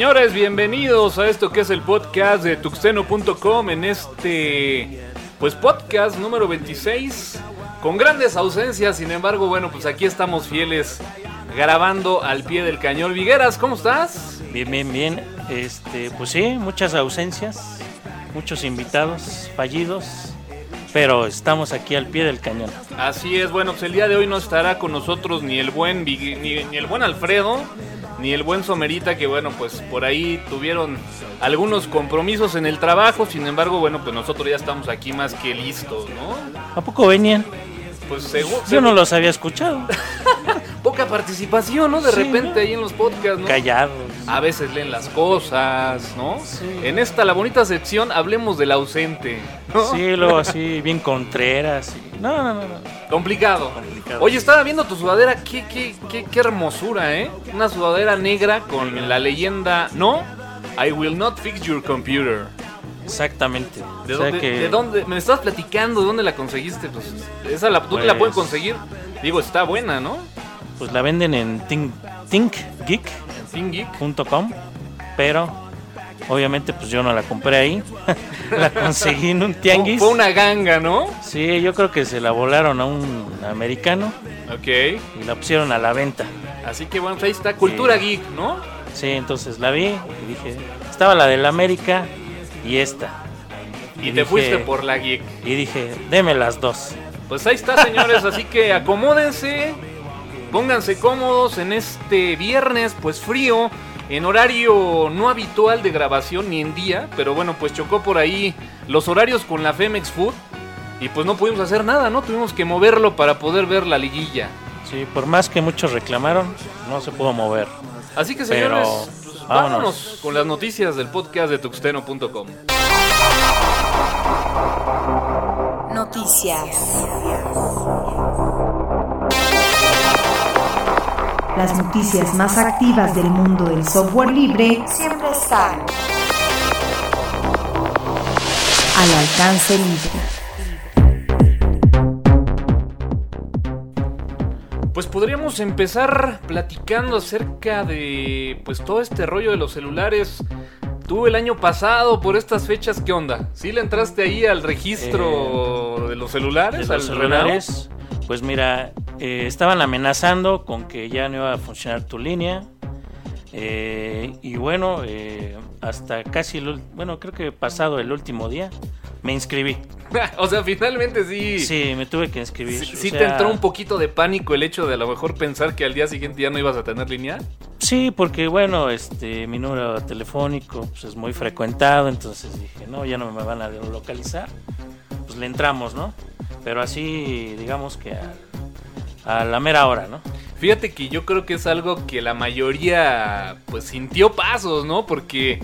Señores, bienvenidos a esto que es el podcast de tuxteno.com en este pues podcast número 26 con grandes ausencias, sin embargo, bueno, pues aquí estamos fieles grabando al pie del cañón. Vigueras, ¿cómo estás? Bien, bien, bien. Este, pues sí, muchas ausencias, muchos invitados fallidos, pero estamos aquí al pie del cañón. Así es, bueno, pues el día de hoy no estará con nosotros ni el buen ni, ni el buen Alfredo, ni el buen Somerita, que bueno, pues por ahí tuvieron algunos compromisos en el trabajo, sin embargo, bueno, pues nosotros ya estamos aquí más que listos, ¿no? ¿A poco venían? Pues según... Yo no los había escuchado. Poca participación, ¿no? De Sí, repente ¿no? ahí en los podcasts, ¿no? Callados. A veces leen las cosas, ¿no? En esta, la bonita sección, hablemos del ausente, ¿no? Sí, luego así, bien contreras. y- No, no, no, no. Complicado. Complicado. Oye, estaba viendo tu sudadera, qué, qué, qué, qué hermosura, ¿eh? Una sudadera negra con la leyenda, no, I will not fix your computer. Exactamente. ¿De, O sea dónde, que- de dónde? Me estabas platicando, ¿de dónde la conseguiste? Pues, esa la, ¿Dónde la pueden Pues- conseguir? Digo, está buena, ¿no? Pues la venden en think, thinkgeek.com, En Geek. pero obviamente pues yo no la compré ahí. la conseguí en un tianguis. Fue una ganga, ¿no? Sí, yo creo que se la volaron a un americano Ok. y la pusieron a la venta. Así que bueno, ahí está, cultura Sí. geek, ¿no? Sí, entonces la vi y dije, estaba la del América y esta. Y, Y te dije- fuiste por la geek. Y dije, deme las dos. Pues ahí está, señores, así que acomódense, pónganse cómodos en este viernes, pues frío, en horario no habitual de grabación ni en día, pero bueno, pues chocó por ahí los horarios con la Femex Food y pues no pudimos hacer nada, ¿no? Tuvimos que moverlo para poder ver la liguilla. Sí, por más que muchos reclamaron, no se pudo mover. Así que Pero, señores, pues, vámonos. vámonos. con las noticias del podcast de tuxteno.com. Noticias. Las noticias más activas del mundo del software libre Siempre están. al alcance libre. Pues podríamos empezar platicando acerca de pues todo este rollo de los celulares. Tú el año pasado, por estas fechas, ¿qué onda? ¿Sí le entraste ahí al registro de los celulares? De los al celulares, pues mira, eh, estaban amenazando con que ya no iba a funcionar tu línea. eh, y bueno, eh, hasta casi, el, bueno, creo que pasado el último día, me inscribí. o sea, finalmente sí. Sí, me tuve que inscribir. Sí, te entró un poquito de pánico el hecho de a lo mejor pensar que al día siguiente ya no ibas a tener línea. Sí, porque bueno, este, mi número telefónico pues, es muy frecuentado, entonces dije, no, ya no me van a localizar. Pues le entramos, ¿no? Pero así, digamos que a la mera hora, ¿no? Fíjate que yo creo que es algo que la mayoría pues sintió pasos, ¿no? Porque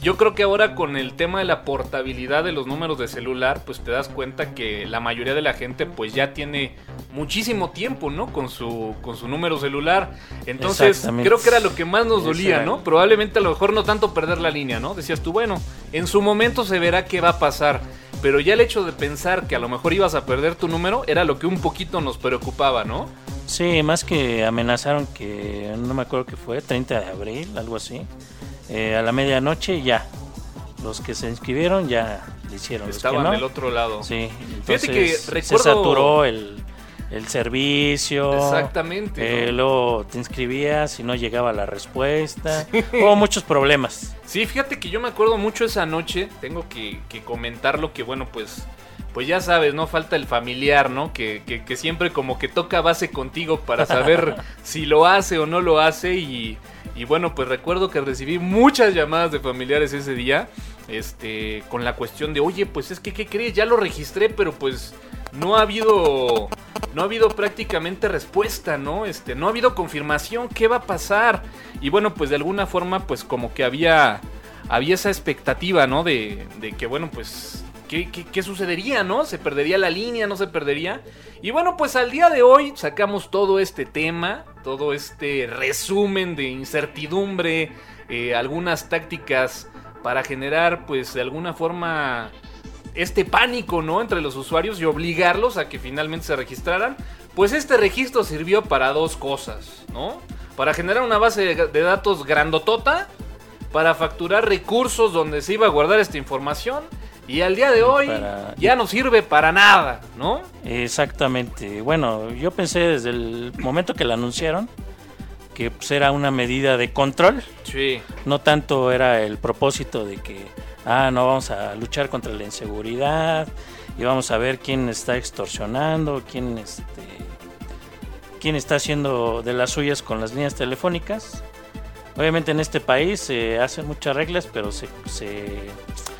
yo creo que ahora con el tema de la portabilidad de los números de celular, pues te das cuenta que la mayoría de la gente pues ya tiene muchísimo tiempo, ¿no? Con su con su número celular. Entonces, creo que era lo que más nos dolía. ¿no? Probablemente a lo mejor no tanto perder la línea, ¿no? Decías tú, bueno, en su momento se verá qué va a pasar. Pero ya el hecho de pensar que a lo mejor ibas a perder tu número era lo que un poquito nos preocupaba, ¿no? Sí, más que amenazaron que, no me acuerdo qué fue, 30 de abril, algo así. eh, a la medianoche ya. Los que se inscribieron ya lo hicieron. los que Estaban no, del otro lado. Sí, Fíjate entonces que se saturó el, el servicio. Exactamente. eh, ¿no? luego te inscribías y no llegaba la respuesta. Hubo muchos problemas. Sí, fíjate que yo me acuerdo mucho esa noche. Tengo que, que comentarlo que, bueno, pues. Pues ya sabes, ¿no? Falta el familiar, ¿no? Que, que- que siempre como que toca base contigo para saber si lo hace o no lo hace. Y, y bueno, pues recuerdo que recibí muchas llamadas de familiares ese día. Este, con la cuestión de, oye, pues es que, ¿qué crees? Ya lo registré, pero pues no ha habido no ha habido prácticamente respuesta, ¿no? Este, no ha habido confirmación, ¿qué va a pasar? Y bueno, pues de alguna forma, pues como que había, había esa expectativa, ¿no? De, de que, bueno, pues, ¿qué, sucedería, ¿no? ¿Se perdería la línea, no se perdería? Y bueno, pues al día de hoy sacamos todo este tema, todo este resumen de incertidumbre, eh, algunas tácticas para generar, pues, de alguna forma este pánico, ¿no? Entre los usuarios y obligarlos a que finalmente se registraran. Pues este registro sirvió para dos cosas, ¿no? Para generar una base de, datos grandotota para facturar recursos donde se iba a guardar esta información y al día de hoy Para- ya no sirve para nada, ¿no? Exactamente. Bueno, yo pensé desde el momento que la anunciaron que pues, era una medida de control. Sí. No tanto era el propósito de que, ah, no vamos a luchar contra la inseguridad y vamos a ver quién está extorsionando, quién, este, quién está haciendo de las suyas con las líneas telefónicas. Obviamente en este país se hacen muchas reglas, pero se, se,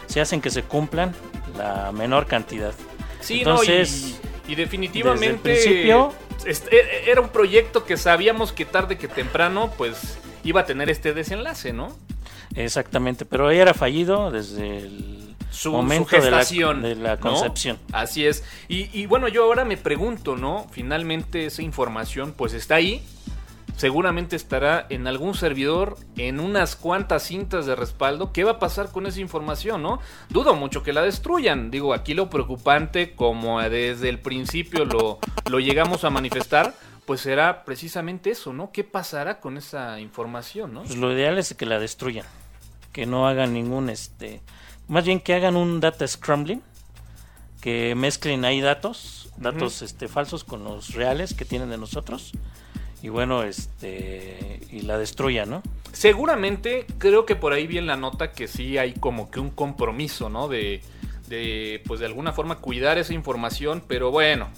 se hacen que se cumplan la menor cantidad. Sí, Entonces, no, y, y definitivamente desde el principio- e- era un proyecto que sabíamos que tarde que temprano pues iba a tener este desenlace, ¿no? Exactamente, pero ella era fallido desde el Su, momento su de la, de la ¿no? concepción. Así es. Y, y bueno, yo ahora me pregunto, ¿no? Finalmente esa información pues está ahí. Seguramente estará en algún servidor, en unas cuantas cintas de respaldo. ¿Qué va a pasar con esa información, no? Dudo mucho que la destruyan. Digo, aquí lo preocupante, como desde el principio lo, lo llegamos a manifestar, pues será precisamente eso, ¿no? ¿Qué pasará con esa información, no? Pues lo ideal es que la destruyan, que no hagan ningún, este, más bien que hagan un data scrambling, que mezclen ahí datos, datos este, falsos con los reales que tienen de nosotros, y bueno, este, y la destruyan, ¿no? Seguramente, creo que por ahí vi en la nota que sí hay como que un compromiso, ¿no? De, de pues de alguna forma cuidar esa información, pero bueno,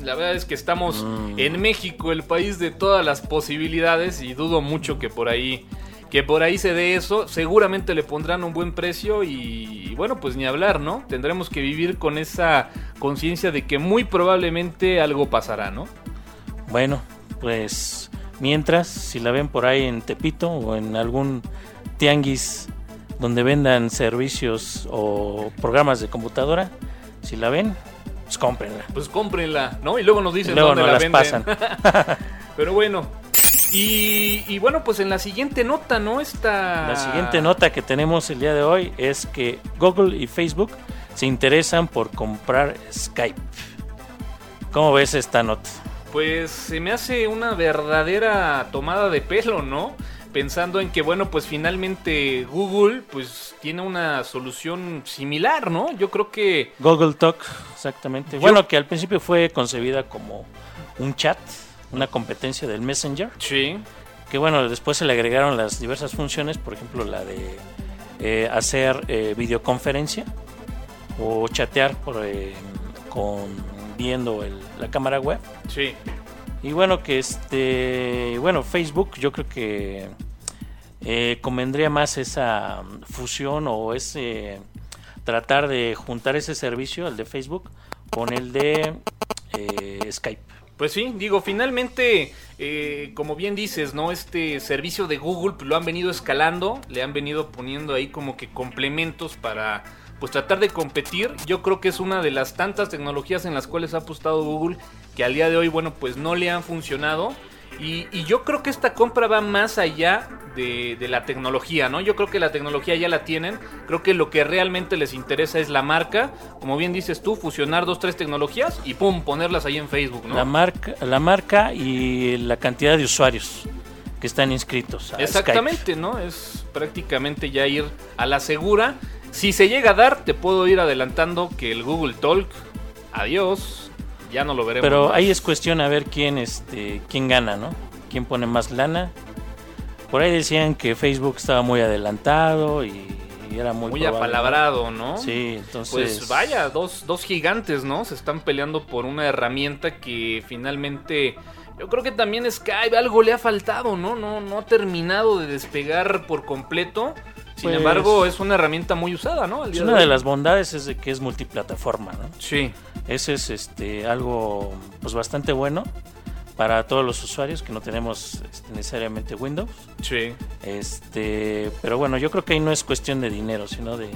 la verdad es que estamos Mm. en México, el país de todas las posibilidades, y dudo mucho que por ahí que por ahí se dé eso, seguramente le pondrán un buen precio y, y bueno, pues ni hablar, ¿no? Tendremos que vivir con esa conciencia de que muy probablemente algo pasará, ¿no? Bueno, pues mientras, si la ven por ahí en Tepito o en algún tianguis donde vendan servicios o programas de computadora, si la ven, pues cómprenla. Pues cómprenla, ¿no? Y luego nos dicen Luego dónde no la las venden. pasan. Pero bueno. Y, y bueno, pues en la siguiente nota, ¿no? Esta... La siguiente nota que tenemos el día de hoy es que Google y Facebook se interesan por comprar Skype. ¿Cómo ves esta nota? Pues se me hace una verdadera tomada de pelo, ¿no? Pensando en que, bueno, pues finalmente Google pues tiene una solución similar, ¿no? Yo creo que... Google Talk, exactamente. Yo- Bueno, que al principio fue concebida como un chat, una competencia del Messenger. Sí. Que bueno, después se le agregaron las diversas funciones, por ejemplo la de eh, hacer eh, videoconferencia o chatear por, eh, con viendo el- la cámara web. Sí. Y bueno, que este, bueno, Facebook yo creo que convendría más esa fusión o ese tratar de juntar ese servicio, el de Facebook, con el de Skype. Pues sí, digo, finalmente, eh, como bien dices, ¿no? Este servicio de Google pues, lo han venido escalando, le han venido poniendo ahí como que complementos para pues tratar de competir. Yo creo que es una de las tantas tecnologías en las cuales ha apostado Google que al día de hoy, bueno, pues no le han funcionado. Y, y yo creo que esta compra va más allá de, de la tecnología, ¿no? Yo creo que la tecnología ya la tienen. Creo que lo que realmente les interesa es la marca. Como bien dices tú, fusionar dos, tres tecnologías y pum, ponerlas ahí en Facebook, ¿no? La marca, la marca y la cantidad de usuarios que están inscritos. a Exactamente, ¿no? Es prácticamente ya ir a la segura. Si se llega a dar, te puedo ir adelantando que el Google Talk, adiós, ya no lo veremos. Pero ahí es cuestión a ver quién, este, quién gana, ¿no? ¿Quién pone más lana? Por ahí decían que Facebook estaba muy adelantado y, era muy, muy probable, apalabrado, ¿no? Sí, entonces. Pues vaya, dos, dos gigantes, ¿no? Se están peleando por una herramienta que finalmente. Yo creo que también Skype algo le ha faltado, ¿no? No, no ha terminado de despegar por completo. Sin Pues- embargo, es una herramienta muy usada, ¿no? Una de hoy. las bondades es de que es multiplataforma, ¿no? Sí, Ese es este algo pues bastante bueno para todos los usuarios que no tenemos este, necesariamente Windows. sí. Este, pero bueno, yo creo que ahí no es cuestión de dinero, sino de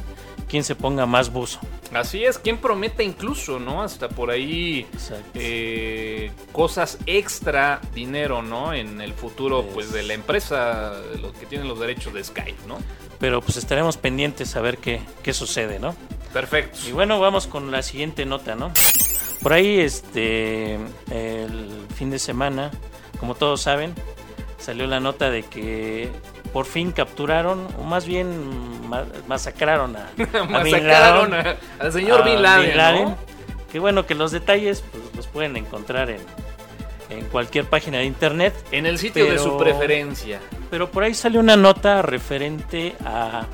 quién se ponga más buzo. Así es, quien promete incluso, ¿no? Hasta por ahí eh, cosas extra dinero, ¿no? En el futuro, Es- pues, de la empresa, los que tienen los derechos de Skype, ¿no? Pero pues estaremos pendientes a ver qué, qué sucede, ¿no? Perfecto. Y bueno, vamos con la siguiente nota, ¿no? Por ahí, este, el fin de semana, como todos saben, salió la nota de que por fin capturaron, o más bien ma- masacraron a, a Bin Masacraron Laden, a- al señor a Bin Laden, Bin Laden. ¿no? Que bueno, que los detalles pues, los pueden encontrar en, en cualquier página de internet. En el sitio de su preferencia. Pero por ahí salió una nota referente a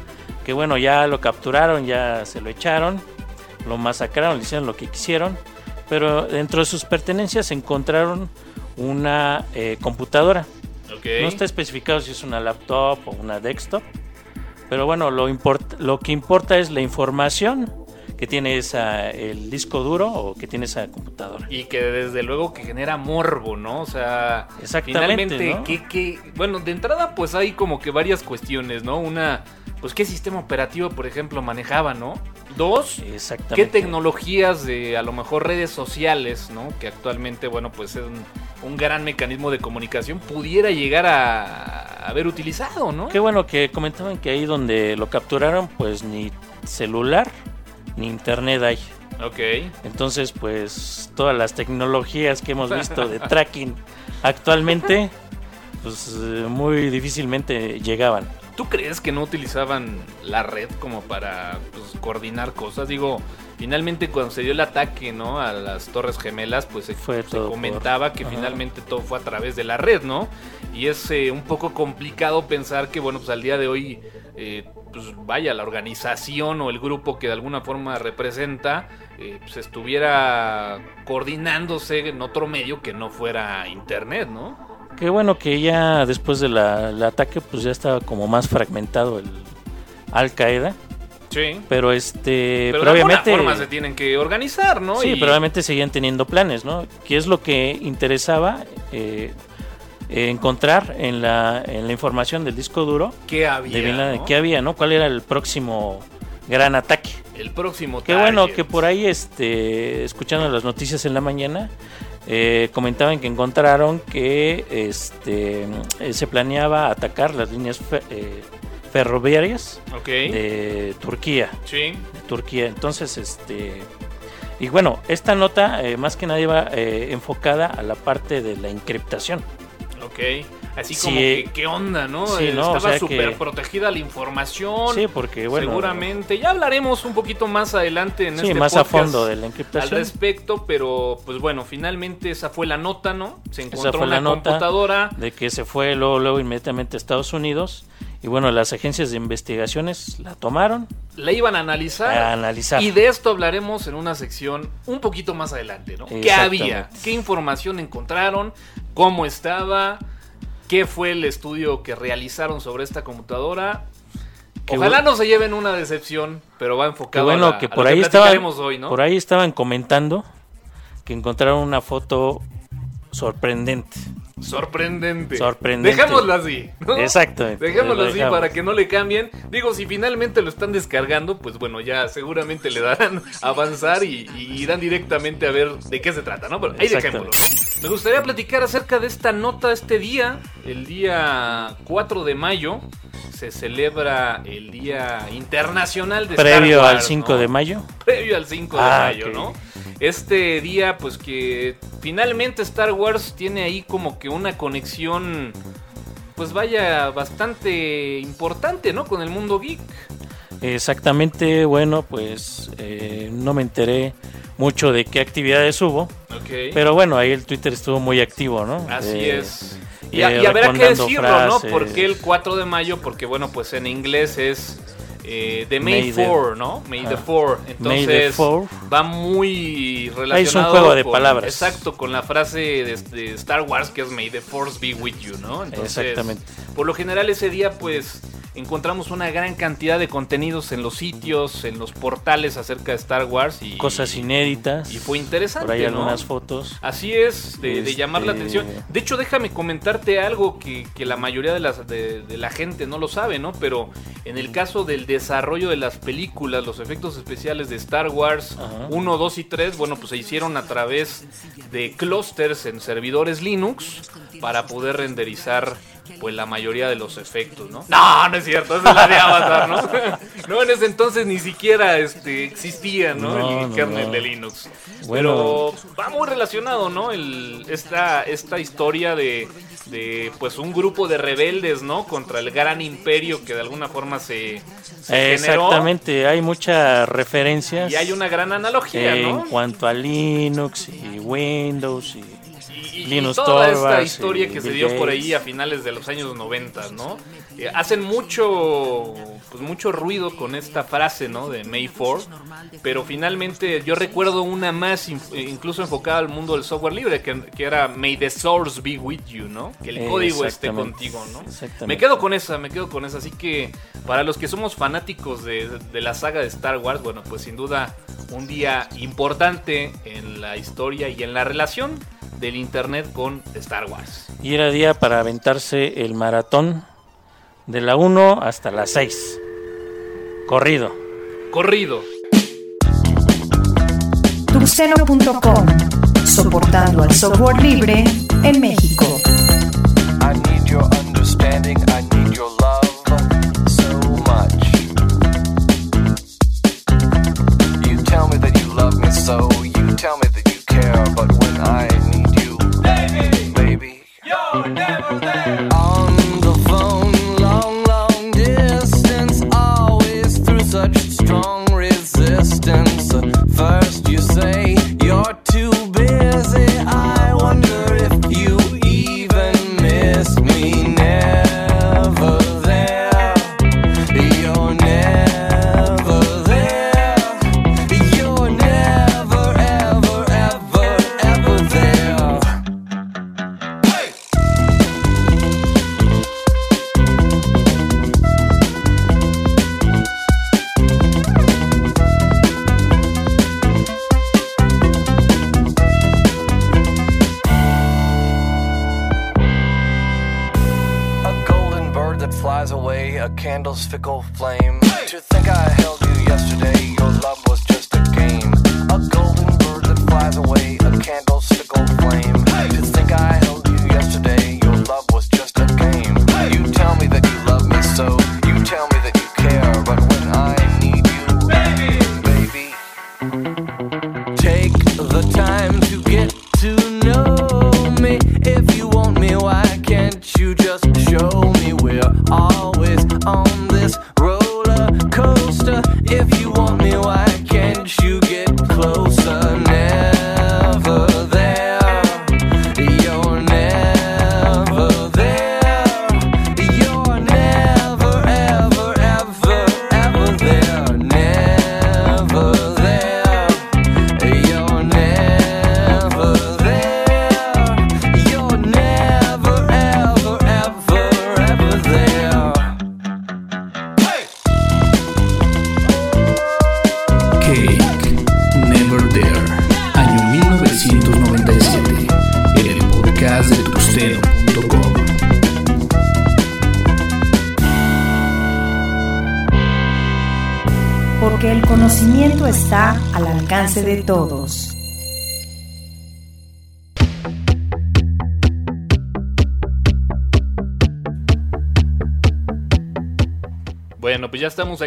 que bueno, ya lo capturaron, ya se lo echaron, lo masacraron, le hicieron lo que quisieron, pero dentro de sus pertenencias encontraron una eh, computadora. No está especificado si es una laptop o una desktop, pero bueno, lo, lo que importa es la información que tiene esa, el disco duro o que tiene esa computadora. Y que desde luego que genera morbo, ¿no? O sea, Exactamente, finalmente, ¿no? ¿qué- qué? bueno, de entrada pues hay como que varias cuestiones, ¿no? Una, pues qué sistema operativo, por ejemplo, manejaba, ¿no? Dos, Exactamente. qué tecnologías de a lo mejor redes sociales, ¿no? Que actualmente, bueno, pues es un, un gran mecanismo de comunicación, pudiera llegar a haber utilizado, ¿no? Qué bueno que comentaban que ahí donde lo capturaron, pues ni celular ni internet hay. Ok. Entonces, pues todas las tecnologías que hemos visto de tracking actualmente, pues eh, muy difícilmente llegaban. ¿Tú crees que no utilizaban la red como para pues, coordinar cosas? Digo, finalmente cuando se dio el ataque, ¿no? A las Torres Gemelas, pues se, Fue se todo comentaba por- que Ajá. finalmente todo fue a través de la red, ¿no? Y es eh, un poco complicado pensar que, bueno, pues al día de hoy, eh, pues vaya, la organización o el grupo que de alguna forma representa, eh, pues estuviera coordinándose en otro medio que no fuera internet, ¿no? Qué bueno que ya después del ataque, pues ya estaba como más fragmentado el Al Qaeda. Sí. Pero este, Pero, pero, de obviamente, alguna forma se tienen que organizar, ¿no? sí, Y- pero obviamente seguían teniendo planes, ¿no? ¿Qué es lo que interesaba eh, eh, encontrar en la, en la información del disco duro ¿Qué había? de Bin Laden? no? ¿Qué había, no? ¿Cuál era el próximo gran ataque? El próximo Qué bueno target. que por ahí, este, escuchando las noticias en la mañana, eh, comentaban que encontraron que este, eh, se planeaba atacar las líneas fe- eh, ferroviarias de Turquía. Sí. de Turquía. Entonces, este. Y bueno, esta nota eh, más que nada iba enfocada a la parte de la encriptación. Ok. Así Sí, como que, ¿qué onda, no? sí, no, Estaba súper protegida la información. Sí, porque bueno. Seguramente. Ya hablaremos un poquito más adelante en Sí, este más a fondo de la al encriptación. respecto, pero pues bueno, finalmente esa fue la nota, ¿no? Se encontró fue una la nota. computadora. De que se fue luego, luego inmediatamente a Estados Unidos. Y bueno, las agencias de investigaciones la tomaron La iban a analizar. a analizar. Y de esto hablaremos en una sección un poquito más adelante, ¿no? ¿Qué había? ¿Qué información encontraron? ¿Cómo estaba? ¿Qué fue el estudio que realizaron sobre esta computadora? Qué Ojalá no se lleven una decepción, pero va enfocado bueno a, la- que a por lo ahí estaban, platicaremos hoy, ¿no? por ahí estaban comentando que encontraron una foto sorprendente. Sorprendente. Sorprendente. Dejémoslo así. ¿no? Exactamente. Dejémoslo Lo así para que no le cambien. Digo, si finalmente lo están descargando, pues bueno, ya seguramente le darán a avanzar y, y irán directamente a ver de qué se trata, ¿no? Pero ahí dejémoslo. Me gustaría platicar acerca de esta nota este día, el día 4 de mayo. Se celebra el Día Internacional de Previo Star al Wars, 5 ¿no? de mayo. previo al 5 de Ah, mayo, ok. ¿no? Este día, pues que finalmente Star Wars tiene ahí como que una conexión, pues vaya, bastante importante, ¿no? Con el mundo geek. Exactamente, bueno, pues eh, no me enteré mucho de qué actividades hubo, pero bueno, ahí el Twitter estuvo muy activo, ¿no? Así De- es. Y, eh, y habrá que decirlo, frases. ¿no? Porque el 4 de mayo, porque bueno, pues en inglés es eh, de May, May the- 4, ¿no? May the Ah. 4. May the Entonces fourth. va muy relacionado. Ahí es un juego de con- palabras. Exacto, con la frase de, de Star Wars que es May the Force be with you, ¿no? Entonces, Exactamente. Por lo general ese día pues encontramos una gran cantidad de contenidos en los sitios, en los portales acerca de Star Wars y Cosas inéditas. y fue interesante, Por ahí ¿no? algunas fotos. Así es, de, de llamar la Este- atención. De hecho, déjame comentarte algo que, que la mayoría de, las, de, de la gente no lo sabe, ¿no? Pero en el caso del desarrollo de las películas, los efectos especiales de Star Wars Ajá. 1, 2 y 3, bueno, pues se hicieron a través de clusters en servidores Linux para poder renderizar pues la mayoría de los efectos, ¿no? No, no es cierto, esa es la de Avatar, ¿no? no, en ese entonces ni siquiera este, existía, ¿no? No, el no, kernel no. de Linux. Bueno. Pero va muy relacionado, ¿no? El, esta, esta historia de, de, pues, un grupo de rebeldes, ¿no? Contra el gran imperio que de alguna forma se, se generó. Exactamente, hay muchas referencias Y hay una gran analogía, en ¿no? cuanto a Linux y Windows y Y, y- y Linus toda esta historia que se dio por ahí a finales de los años 90, ¿no? Eh, hacen mucho pues mucho ruido con esta frase, ¿no? De May 4, pero finalmente yo recuerdo una más incluso enfocada al mundo del software libre que, que era May the source be with you, ¿no? Que el código esté contigo, ¿no? Exactamente. Me quedo con esa, me quedo con esa, así que para los que somos fanáticos de, de la saga de Star Wars, bueno, pues sin duda un día importante en la historia y en la relación del internet con Star Wars. Y era día para aventarse el maratón de la 1 hasta la 6. Corrido. Corrido. Tuxteno.com, soportando al software libre en México. I need your understanding, I need your love so much. You tell me that you love me so, you tell me that you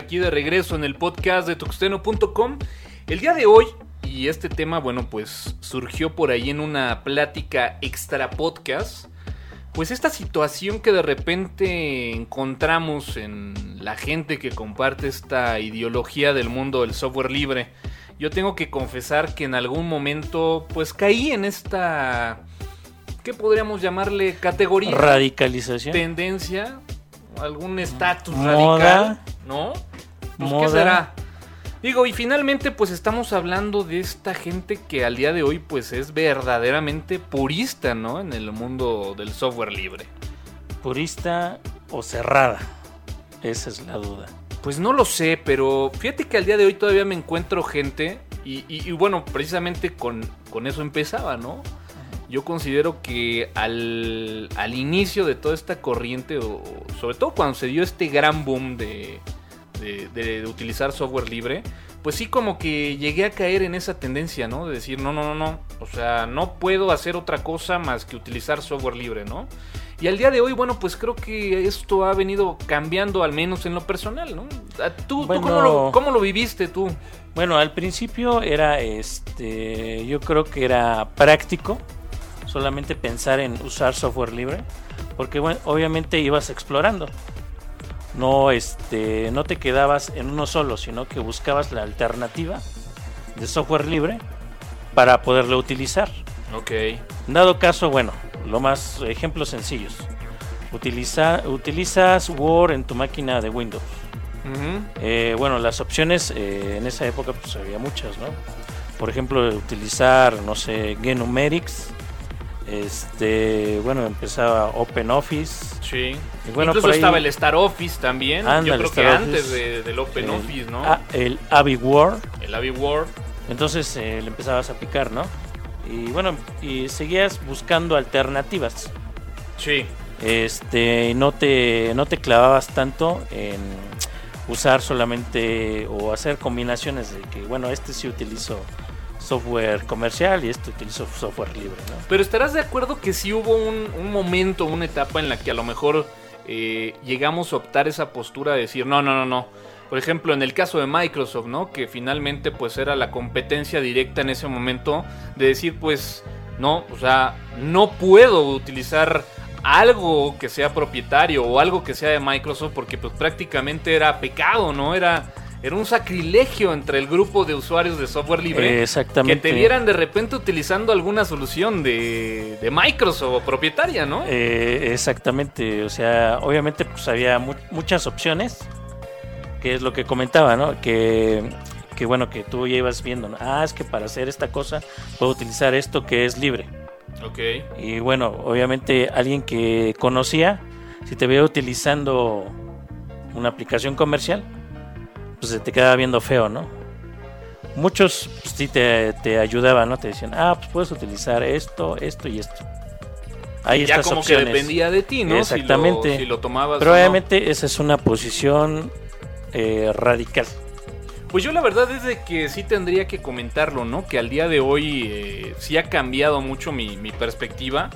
aquí de regreso en el podcast de tuxteno.com. El día de hoy, y este tema, bueno, pues surgió por ahí en una plática extra podcast. Pues esta situación que de repente encontramos en la gente que comparte esta ideología del mundo del software libre. Yo tengo que confesar que en algún momento pues caí en esta... ¿Qué podríamos llamarle? Categoría Radicalización. tendencia, algún estatus radical, ¿no? Pues, ¿Qué será? Digo, y finalmente pues estamos hablando de esta gente que al día de hoy pues es verdaderamente purista, ¿no? En el mundo del software libre. Purista o cerrada. Esa es la duda. Pues no lo sé, pero fíjate que al día de hoy todavía me encuentro gente y, y- y bueno, precisamente con, con eso empezaba, ¿no? Yo considero que al, al inicio de toda esta corriente, o sobre todo cuando se dio este gran boom de, de- de- de utilizar software libre, pues sí como que llegué a caer en esa tendencia, ¿no? De decir, no, no, no, no, o sea, no puedo hacer otra cosa más que utilizar software libre, ¿no? Y al día de hoy, bueno, pues creo que esto ha venido cambiando, al menos en lo personal, ¿no? Ah, ¿Tú, cómo, lo, cómo lo viviste tú? Bueno, al principio era este, yo creo que era práctico solamente pensar en usar software libre, porque bueno, obviamente ibas explorando. No este, no te quedabas en uno solo, sino que buscabas la alternativa de software libre para poderlo utilizar. Ok. Dado caso, bueno, lo más ejemplos sencillos. Utiliza, utilizas Word en tu máquina de Windows. Eh, bueno, las opciones eh, en esa época pues había muchas, ¿no? Por ejemplo, utilizar, no sé, GNumerics. Este, bueno, empezaba OpenOffice. Sí. Y bueno, Incluso ahí- estaba el Star Office también. Yo creo Star que Office. antes de- del Open el- Office, ¿no? el Avi Word. El Avi Word. Entonces eh, le empezabas a picar, ¿no? Y bueno, y seguías buscando alternativas. Sí. este no te no te clavabas tanto en usar solamente o hacer combinaciones de que bueno este sí utilizo software comercial y este utilizo software libre ¿no? Pero estarás de acuerdo que sí hubo un, un momento, una etapa en la que a lo mejor eh, llegamos a optar esa postura de decir, no, no, no, no. Por ejemplo, en el caso de Microsoft, ¿no? Que finalmente pues era la competencia directa en ese momento de decir, pues, no, o sea, no puedo utilizar algo que sea propietario o algo que sea de Microsoft porque pues prácticamente era pecado, ¿no? Era, era un sacrilegio entre el grupo de usuarios de software libre Eh, que exactamente te vieran de repente utilizando alguna solución de, de Microsoft o propietaria, ¿no? Eh, exactamente o sea obviamente pues había mu- muchas opciones que es lo que comentaba no que que bueno que tú ya ibas viendo ¿no? ah es que para hacer esta cosa puedo utilizar esto que es libre Ok. Y bueno, obviamente alguien que conocía, si te veía utilizando una aplicación comercial, pues se te quedaba viendo feo, ¿no? Muchos pues, sí te, te ayudaban, ¿no? Te decían, ah, pues puedes utilizar esto, esto y esto. Hay ya estas como opciones. que dependía de ti, ¿no? Exactamente. Si lo, si lo tomabas. Pero no. obviamente esa es una posición eh, radical. Pues yo la verdad es de que sí tendría que comentarlo, ¿no? Que al día de hoy eh, sí ha cambiado mucho mi, mi perspectiva.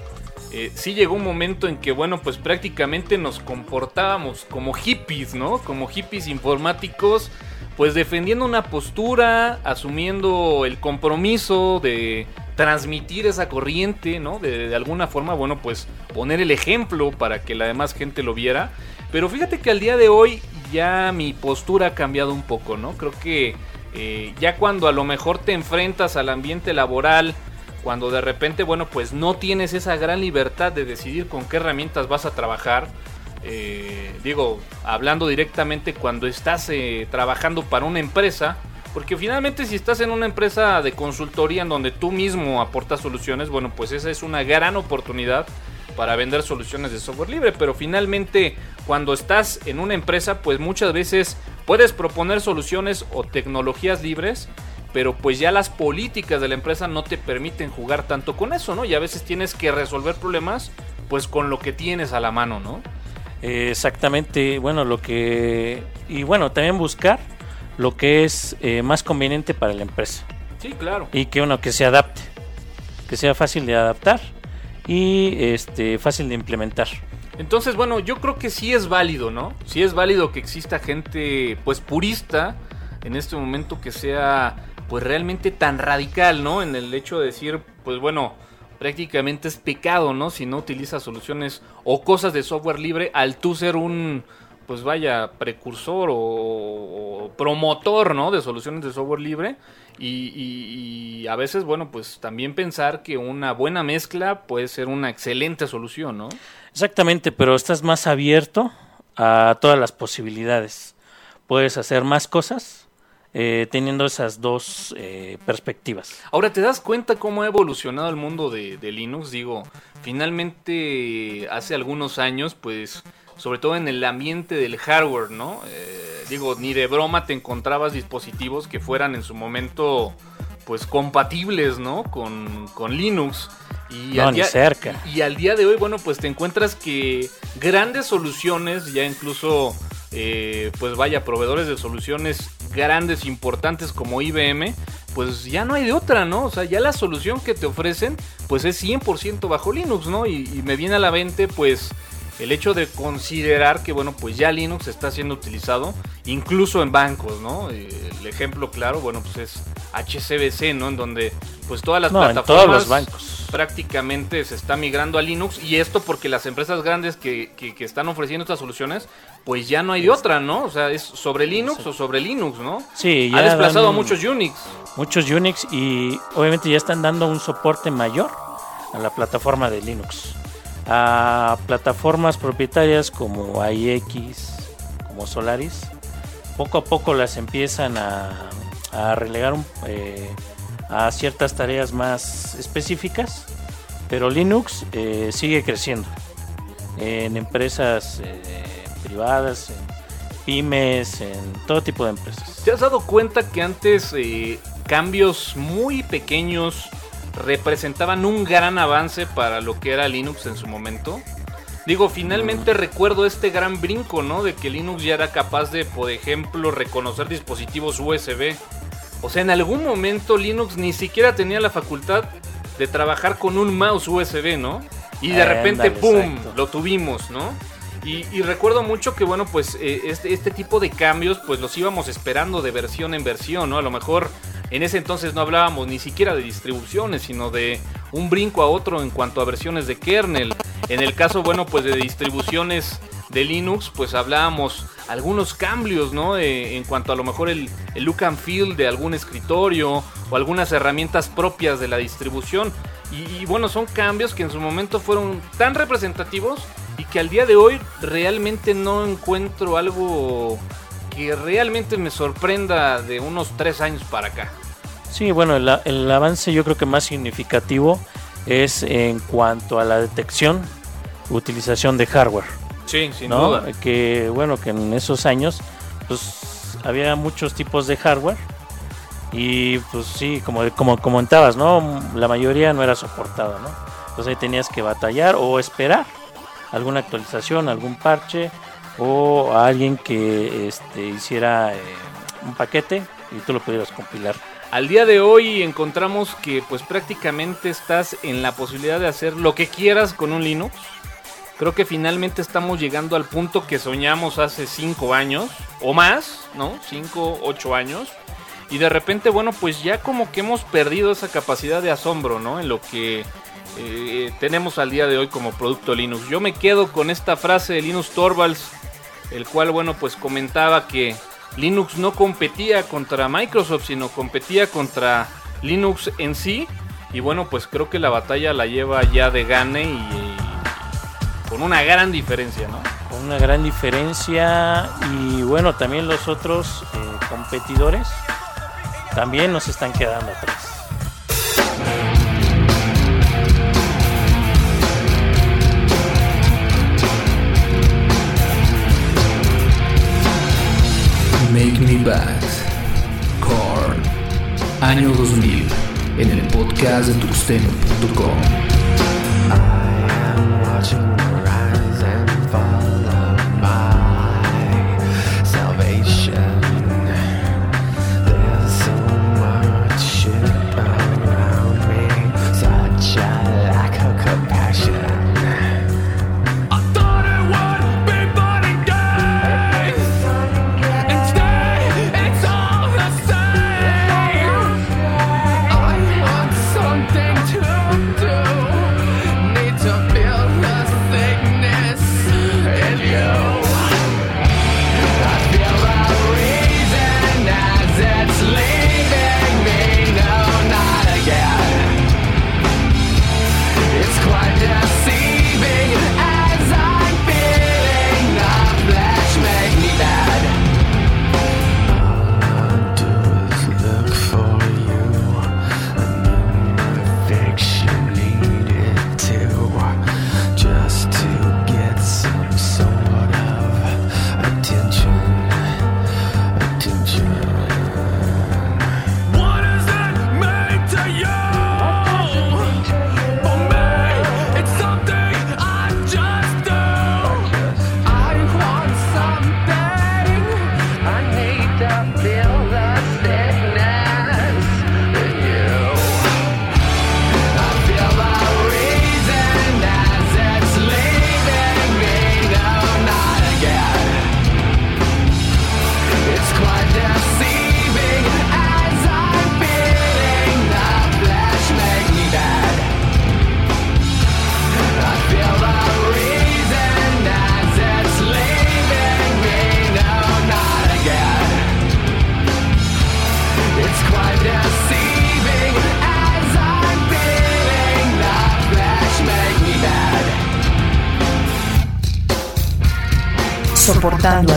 Eh, sí llegó un momento en que, bueno, pues prácticamente nos comportábamos como hippies, ¿no? Como hippies informáticos, pues defendiendo una postura, asumiendo el compromiso de transmitir esa corriente, ¿no? De, alguna forma, bueno, pues poner el ejemplo para que la demás gente lo viera. Pero fíjate que al día de hoy ya mi postura ha cambiado un poco, ¿no? Creo que eh, ya cuando a lo mejor te enfrentas al ambiente laboral, cuando de repente, bueno, pues no tienes esa gran libertad de decidir con qué herramientas vas a trabajar. eh, digo, hablando directamente cuando estás eh, trabajando para una empresa, porque finalmente si estás en una empresa de consultoría en donde tú mismo aportas soluciones, bueno, pues esa es una gran oportunidad para vender soluciones de software libre, pero finalmente cuando estás en una empresa, pues muchas veces puedes proponer soluciones o tecnologías libres, pero pues ya las políticas de la empresa no te permiten jugar tanto con eso, ¿no? Y a veces tienes que resolver problemas pues con lo que tienes a la mano, ¿no? Eh, exactamente, bueno, lo que... Y bueno, también buscar lo que es eh, más conveniente para la empresa. Sí, claro. y que uno que se adapte, que sea fácil de adaptar y este fácil de implementar. Entonces, bueno, yo creo que sí es válido, ¿no? Sí es válido que exista gente, pues, purista en este momento que sea, pues, realmente tan radical, ¿no? En el hecho de decir, pues, bueno, prácticamente es pecado, ¿no? Si no utilizas soluciones o cosas de software libre al tú ser un, pues, vaya, precursor o, o promotor, ¿no? De soluciones de software libre. Y, y- y a veces, bueno, pues también pensar que una buena mezcla puede ser una excelente solución, ¿no? Exactamente, pero estás más abierto a todas las posibilidades. Puedes hacer más cosas eh, teniendo esas dos eh, perspectivas. Ahora, ¿te das cuenta cómo ha evolucionado el mundo de, de Linux? Digo, finalmente hace algunos años, pues, sobre todo en el ambiente del hardware, ¿no? Eh, digo, ni de broma te encontrabas dispositivos que fueran en su momento, pues, compatibles, ¿no? Con, con Linux. Y No, ni cerca. Y, y al día de hoy, bueno, pues te encuentras que grandes soluciones, ya incluso, eh, pues vaya, proveedores de soluciones grandes, importantes como IBM, pues ya no hay de otra, ¿no? O sea, ya la solución que te ofrecen, pues es 100% bajo Linux, ¿no? Y, y me viene a la mente, pues, el hecho de considerar que, bueno, pues ya Linux está siendo utilizado incluso en bancos, ¿no? Eh, El ejemplo claro, bueno, pues es HCBC, ¿no? En donde, pues todas las No, plataformas todos los bancos. prácticamente se está migrando a Linux y esto porque las empresas grandes que, que- que están ofreciendo estas soluciones, pues ya no hay de otra, ¿no? O sea, es sobre Linux o sobre Linux, ¿no? Sí, ha ya desplazado dan a muchos Unix. muchos Unix y obviamente ya están dando un soporte mayor a la plataforma de Linux. A plataformas propietarias como IX, como Solaris, poco a poco las empiezan a, relegar eh, a ciertas tareas más específicas, pero Linux eh, sigue creciendo en empresas eh, privadas, en pymes, en todo tipo de empresas. ¿Te has dado cuenta que antes cambios muy pequeños representaban un gran avance para lo que era Linux en su momento? Digo, finalmente recuerdo este gran brinco, ¿no? De que Linux ya era capaz de, por ejemplo, reconocer dispositivos USB. O sea, en algún momento Linux ni siquiera tenía la facultad de trabajar con un mouse USB, ¿no? Y de repente, ¡pum!, exacto. lo tuvimos, ¿no? Y, y recuerdo mucho que, bueno, pues eh, este, este tipo de cambios, pues los íbamos esperando de versión en versión, ¿no? A lo mejor en ese entonces no hablábamos ni siquiera de distribuciones, sino de un brinco a otro en cuanto a versiones de kernel. En el caso, bueno, pues de distribuciones de Linux, pues hablábamos algunos cambios, ¿no? Eh, en cuanto a lo mejor el, look and feel de algún escritorio o algunas herramientas propias de la distribución. Y, y bueno, son cambios que en su momento fueron tan representativos y que al día de hoy realmente no encuentro algo que realmente me sorprenda de unos tres años para acá. Sí, bueno, el, el avance yo creo que más significativo es en cuanto a la detección, utilización de hardware, Sí, sin ¿no? duda. Que bueno, que en esos años pues había muchos tipos de hardware y pues sí, como como comentabas, ¿no? La mayoría no era soportada, ¿no? Entonces ahí tenías que batallar o esperar alguna actualización, algún parche o a alguien que este, hiciera eh, un paquete y tú lo pudieras compilar. Al día de hoy encontramos que pues prácticamente estás en la posibilidad de hacer lo que quieras con un Linux. Creo que finalmente estamos llegando al punto que soñamos hace 5 años o más, ¿no? 5, 8 años. Y de repente, bueno, pues ya como que hemos perdido esa capacidad de asombro, ¿no? En lo que eh, tenemos al día de hoy como producto Linux. Yo me quedo con esta frase de Linus Torvalds, el cual, bueno, pues comentaba que Linux no competía contra Microsoft, sino competía contra Linux en sí. Y bueno, pues creo que la batalla la lleva ya de gane y, con una gran diferencia, ¿no? con una gran diferencia y bueno también los otros eh, competidores también nos están quedando atrás Bad. Korn. Año 2000. En el podcast de tuxteno.com.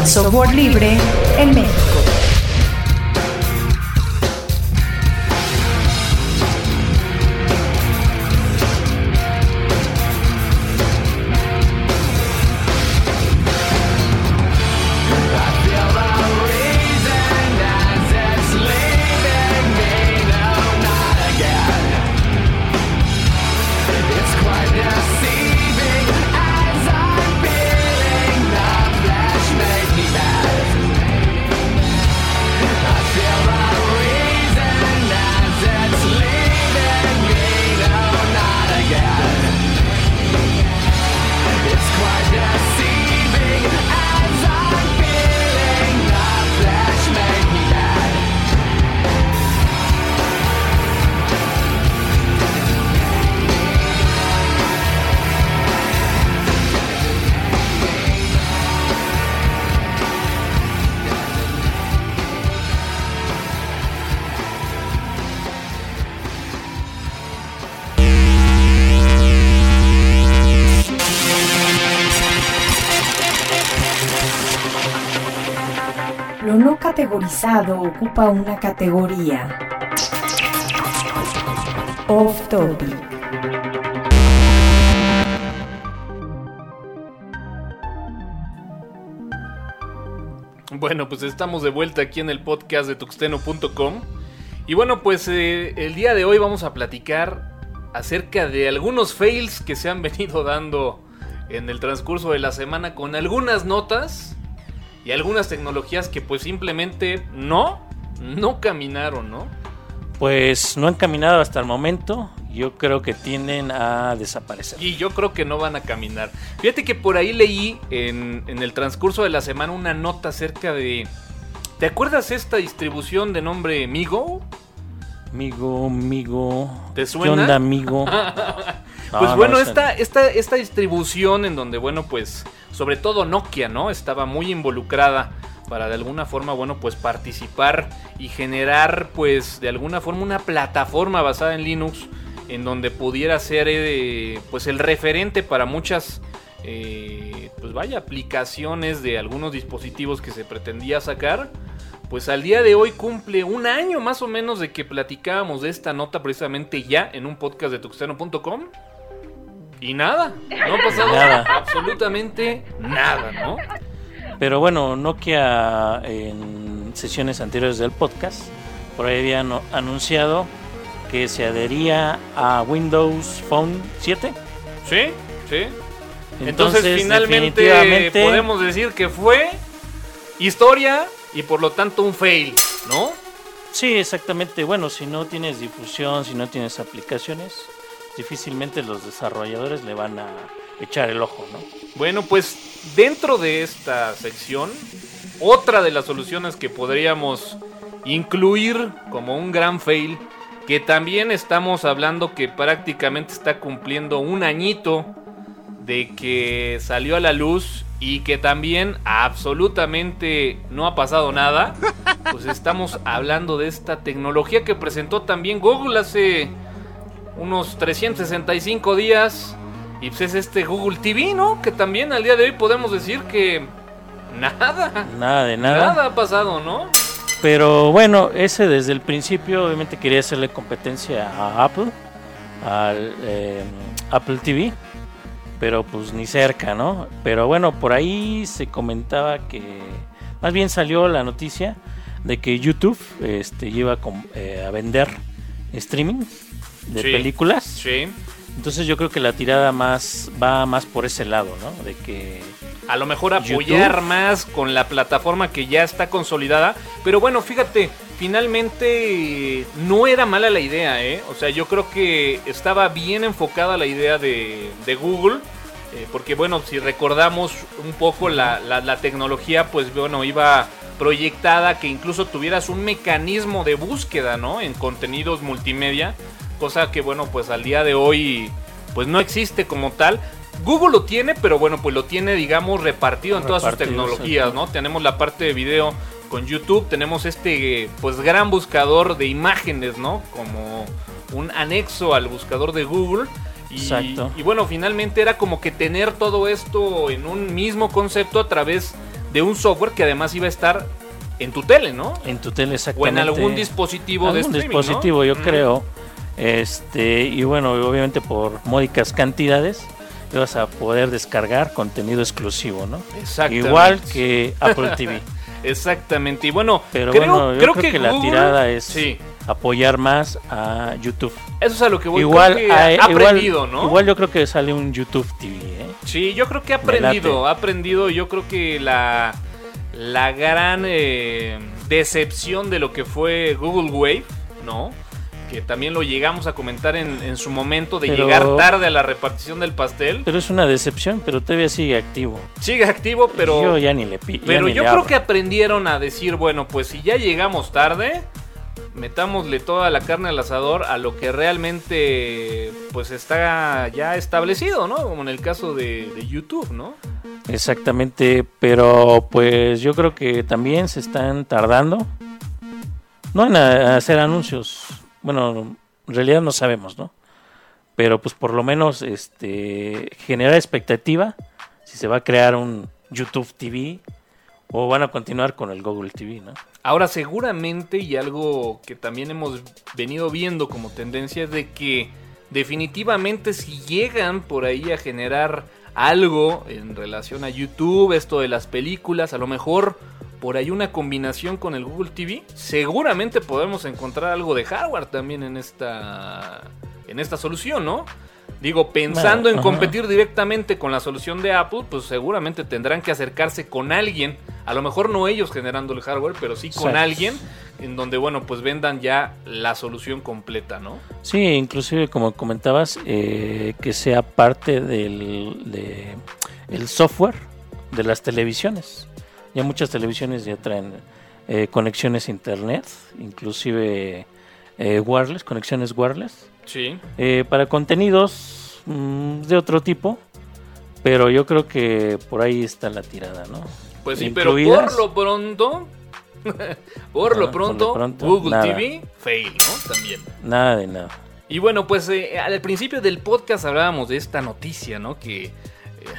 software libre en México. Ocupa una categoría. Off topic. Bueno, pues estamos de vuelta aquí en el podcast de tuxteno.com. Y bueno, pues eh, el día de hoy vamos a platicar acerca de algunos fails que se han venido dando en el transcurso de la semana con algunas notas y algunas tecnologías que pues simplemente no, no caminaron, ¿no? Pues no han caminado hasta el momento. Yo creo que tienden a desaparecer. Y yo creo que no van a caminar. Fíjate que por ahí leí en, en el transcurso de la semana una nota acerca de... ¿Te acuerdas esta distribución de nombre Migo? Amigo, amigo. ¿Te ¿Qué suena? onda, amigo? No, pues no bueno, esta, esta, esta distribución en donde, bueno, pues, sobre todo Nokia, ¿no? Estaba muy involucrada para de alguna forma, bueno, pues participar y generar, pues, de alguna forma una plataforma basada en Linux en donde pudiera ser, eh, pues, el referente para muchas, eh, pues, vaya, aplicaciones de algunos dispositivos que se pretendía sacar. Pues al día de hoy cumple un año más o menos de que platicábamos de esta nota precisamente ya en un podcast de tuxteno.com. Y nada, no ha pasado Nada. absolutamente nada, ¿no? Pero bueno, Nokia en sesiones anteriores del podcast, por ahí habían anunciado que se adhería a Windows Phone 7. Sí, sí. Entonces, finalmente podemos decir que fue historia y por lo tanto un fail, ¿no? Sí, exactamente. Bueno, si no tienes difusión, si no tienes aplicaciones, difícilmente los desarrolladores le van a echar el ojo, ¿no? Bueno, pues dentro de esta sección, otra de las soluciones que podríamos incluir como un gran fail, que también estamos hablando que prácticamente está cumpliendo un añito de que salió a la luz y que también absolutamente no ha pasado nada, pues estamos hablando de esta tecnología que presentó también Google hace unos 365 días. Y pues es este Google TV, ¿no? Que también al día de hoy podemos decir que nada, Nada de nada, nada. ha pasado, ¿no? Pero bueno, ese desde el principio obviamente quería hacerle competencia a Apple, al eh, Apple TV, pero pues ni cerca, ¿no? Pero bueno, por ahí se comentaba que, más bien salió la noticia de que YouTube este, iba a, eh, a vender streaming de Sí. películas. Sí. Entonces yo creo que la tirada más va más por ese lado, ¿no? De que A lo mejor apoyar YouTube. más con la plataforma que ya está consolidada. Pero bueno, fíjate, finalmente no era mala la idea, ¿eh? O sea, yo creo que estaba bien enfocada la idea de, de Google. eh, porque bueno, si recordamos un poco la, la- la tecnología, pues bueno, iba proyectada que incluso tuvieras un mecanismo de búsqueda, ¿no? En contenidos multimedia. Cosa que bueno, pues al día de hoy, pues no existe como tal. Google lo tiene, pero bueno, pues lo tiene, digamos, repartido en todas sus tecnologías. ¿no? Tenemos la parte de video con YouTube, tenemos este, pues, gran buscador de imágenes, ¿no? Como un anexo al buscador de Google. Y, Exacto. y bueno, finalmente era como que tener todo esto en un mismo concepto a través de un software que además iba a estar en tu tele, ¿no? En tu tele O exactamente. en algún dispositivo de algún streaming, dispositivo, ¿no? yo creo. Este, y bueno, obviamente por módicas cantidades ibas a poder descargar contenido exclusivo, ¿no? Exactamente. Igual que Apple TV. Exactamente. Y bueno, Pero creo, bueno, yo creo, creo, que, la Google- tirada es Sí, apoyar más a YouTube. eso es a lo que voy. igual, que ha, ha igual- aprendido, ¿no? igual yo creo que sale un YouTube TV, ¿eh? Sí, yo creo que ha aprendido, ha aprendido. Yo creo que la, la gran eh, decepción de lo que fue Google Wave, ¿no? Que también lo llegamos a comentar en, en su momento de Pero- llegar tarde a la repartición del pastel. Pero es una decepción, pero todavía sigue activo. Sigue activo, pero... yo ya ni le pi- ya Pero yo creo abro. que aprendieron a decir, bueno, pues si ya llegamos tarde, metámosle toda la carne al asador a lo que realmente pues está ya establecido, ¿no? Como en el caso de, de YouTube, ¿no? Exactamente, pero pues yo creo que también se están tardando. No en hacer anuncios. Bueno, en realidad no sabemos, ¿no? Pero pues por lo menos este generar expectativa si se va a crear un YouTube TV o van a continuar con el Google TV, ¿no? Ahora seguramente y algo que también hemos venido viendo como tendencia es de que definitivamente si llegan por ahí a generar algo en relación a YouTube, esto de las películas, a lo mejor por ahí una combinación con el Google TV, seguramente podemos encontrar algo de hardware también en esta en esta solución, ¿no? Digo, pensando en competir directamente con la solución de Apple, pues seguramente tendrán que acercarse con alguien, a lo mejor no ellos generando el hardware, pero sí con alguien en donde, bueno, pues vendan ya la solución completa, ¿no? Sí, inclusive como comentabas, eh, que sea parte del de el software de las televisiones. Ya muchas televisiones ya traen eh, conexiones internet, inclusive eh, wireless, conexiones wireless, Sí. eh, para contenidos mm, de otro tipo. Pero yo creo que por ahí está la tirada, ¿no? Pues sí, pero por lo pronto, por lo por pronto, lo pronto, Google nada. TV, fail, ¿no? También. Nada de nada. Y bueno, pues eh, al principio del podcast hablábamos de esta noticia, ¿no? Que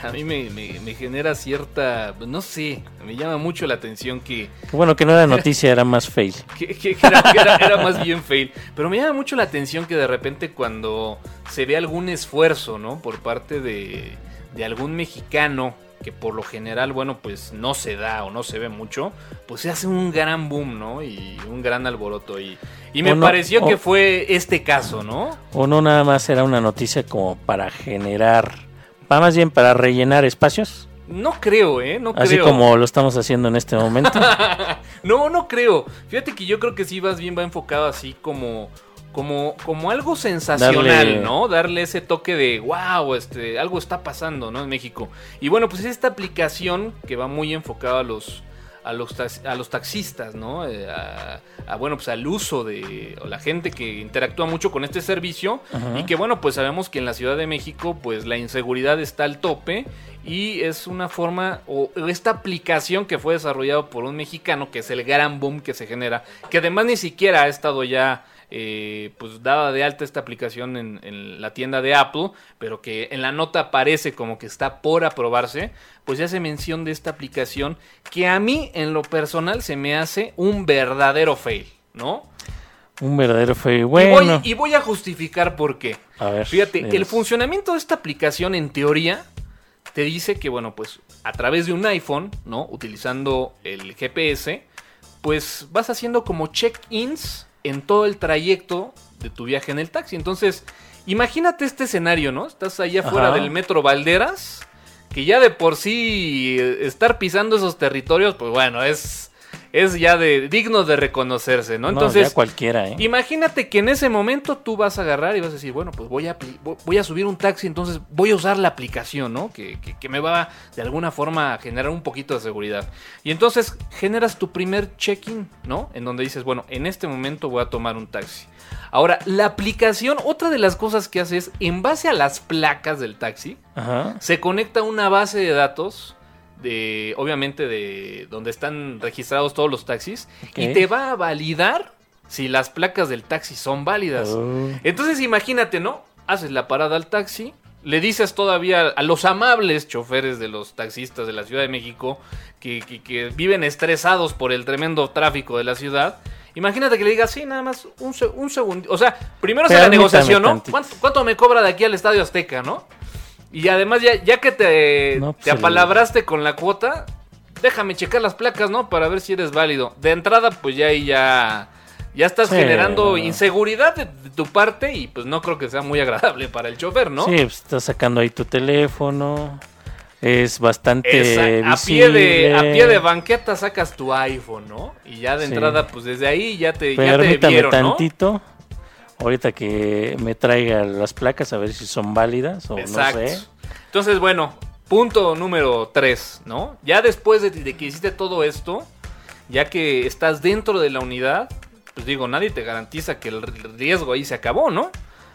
a mí me, me- me genera cierta, no sé, me llama mucho la atención que, bueno que no era noticia, era más fail. que- que- que era, que era- era más bien fail. Pero me llama mucho la atención que de repente cuando se ve algún esfuerzo, ¿no? Por parte de, de algún mexicano, que por lo general, bueno, pues no se da o no se ve mucho, pues se hace un gran boom, ¿no? Y un gran alboroto. Y, y me no- pareció o- que fue este caso, ¿no? O no nada más era una noticia como para generar, va más bien para rellenar espacios, No creo, ¿eh? No así creo. como lo estamos haciendo en este momento. No, no creo. Fíjate que yo creo que sí vas bien, va enfocado así como, como, como algo sensacional, Darle- ¿no? Darle ese toque de wow, este, algo está pasando, ¿no? En México. Y bueno, pues esta aplicación que va muy enfocada a los a los, a los taxistas, ¿no? Eh, a, a, bueno, pues al uso de o la gente que interactúa mucho con este servicio. Y que bueno, pues sabemos que en la Ciudad de México pues la inseguridad está al tope. Y es una forma o esta aplicación que fue desarrollado por un mexicano que es el gran boom que se genera, que además ni siquiera ha estado ya eh, pues dada de alta esta aplicación en, en la tienda de Apple, pero que en la nota aparece como que está por aprobarse, pues ya hace mención de esta aplicación que a mí en lo personal se me hace un verdadero fail, ¿no? Un verdadero fail. Y Bueno, voy, y voy a justificar por qué. a ver. Fíjate, el funcionamiento de esta aplicación en teoría te dice que, bueno, pues a través de un iPhone, ¿no? Utilizando el GPS, pues vas haciendo como check-ins en todo el trayecto de tu viaje en el taxi. Entonces, imagínate este escenario, ¿no? Estás allá afuera del metro Valderas, que ya de por sí eh, estar pisando esos territorios, pues bueno, es, es ya de digno de reconocerse, ¿no? No, Entonces, ya cualquiera, ¿eh? Imagínate que en ese momento tú vas a agarrar y vas a decir, bueno, pues voy a, voy a subir un taxi, entonces voy a usar la aplicación, ¿no? Que, que- que me va de alguna forma a generar un poquito de seguridad. Y entonces generas tu primer check-in, ¿no? En donde dices, bueno, en este momento voy a tomar un taxi. Ahora, la aplicación, otra de las cosas que hace es, en base a las placas del taxi, Ajá. se conecta a una base de datos de obviamente de donde están registrados todos los taxis y te va a validar si las placas del taxi son válidas. Oh. Entonces imagínate, ¿no? Haces la parada al taxi, le dices todavía a los amables choferes de los taxistas de la Ciudad de México que, que- que viven estresados por el tremendo tráfico de la ciudad. Imagínate que le digas, sí, nada más un, un segundo. O sea, primero es la negociación, ¿no? tantito. ¿Cuánto, cuánto me cobra de aquí al Estadio Azteca, no? Y además, ya, ya que te, No, pues te el- apalabraste con la cuota, déjame checar las placas, ¿no? Para ver si eres válido. De entrada, pues ya ahí ya, ya estás Sí, generando no. inseguridad de, de tu parte y pues no creo que sea muy agradable para el chofer, ¿no? Sí, pues, estás sacando ahí tu teléfono. Es bastante Esa- a, pie de, a pie de banqueta sacas tu iPhone, ¿no? Y ya de Sí. entrada, pues desde ahí ya te, ya te Permítame vieron, ¿no? tantito. Ahorita que me traiga las placas a ver si son válidas o Exacto. no sé. Entonces, bueno, punto número 3, ¿no? Ya después de, de que hiciste todo esto, ya que estás dentro de la unidad, pues digo, nadie te garantiza que el riesgo ahí se acabó, ¿no?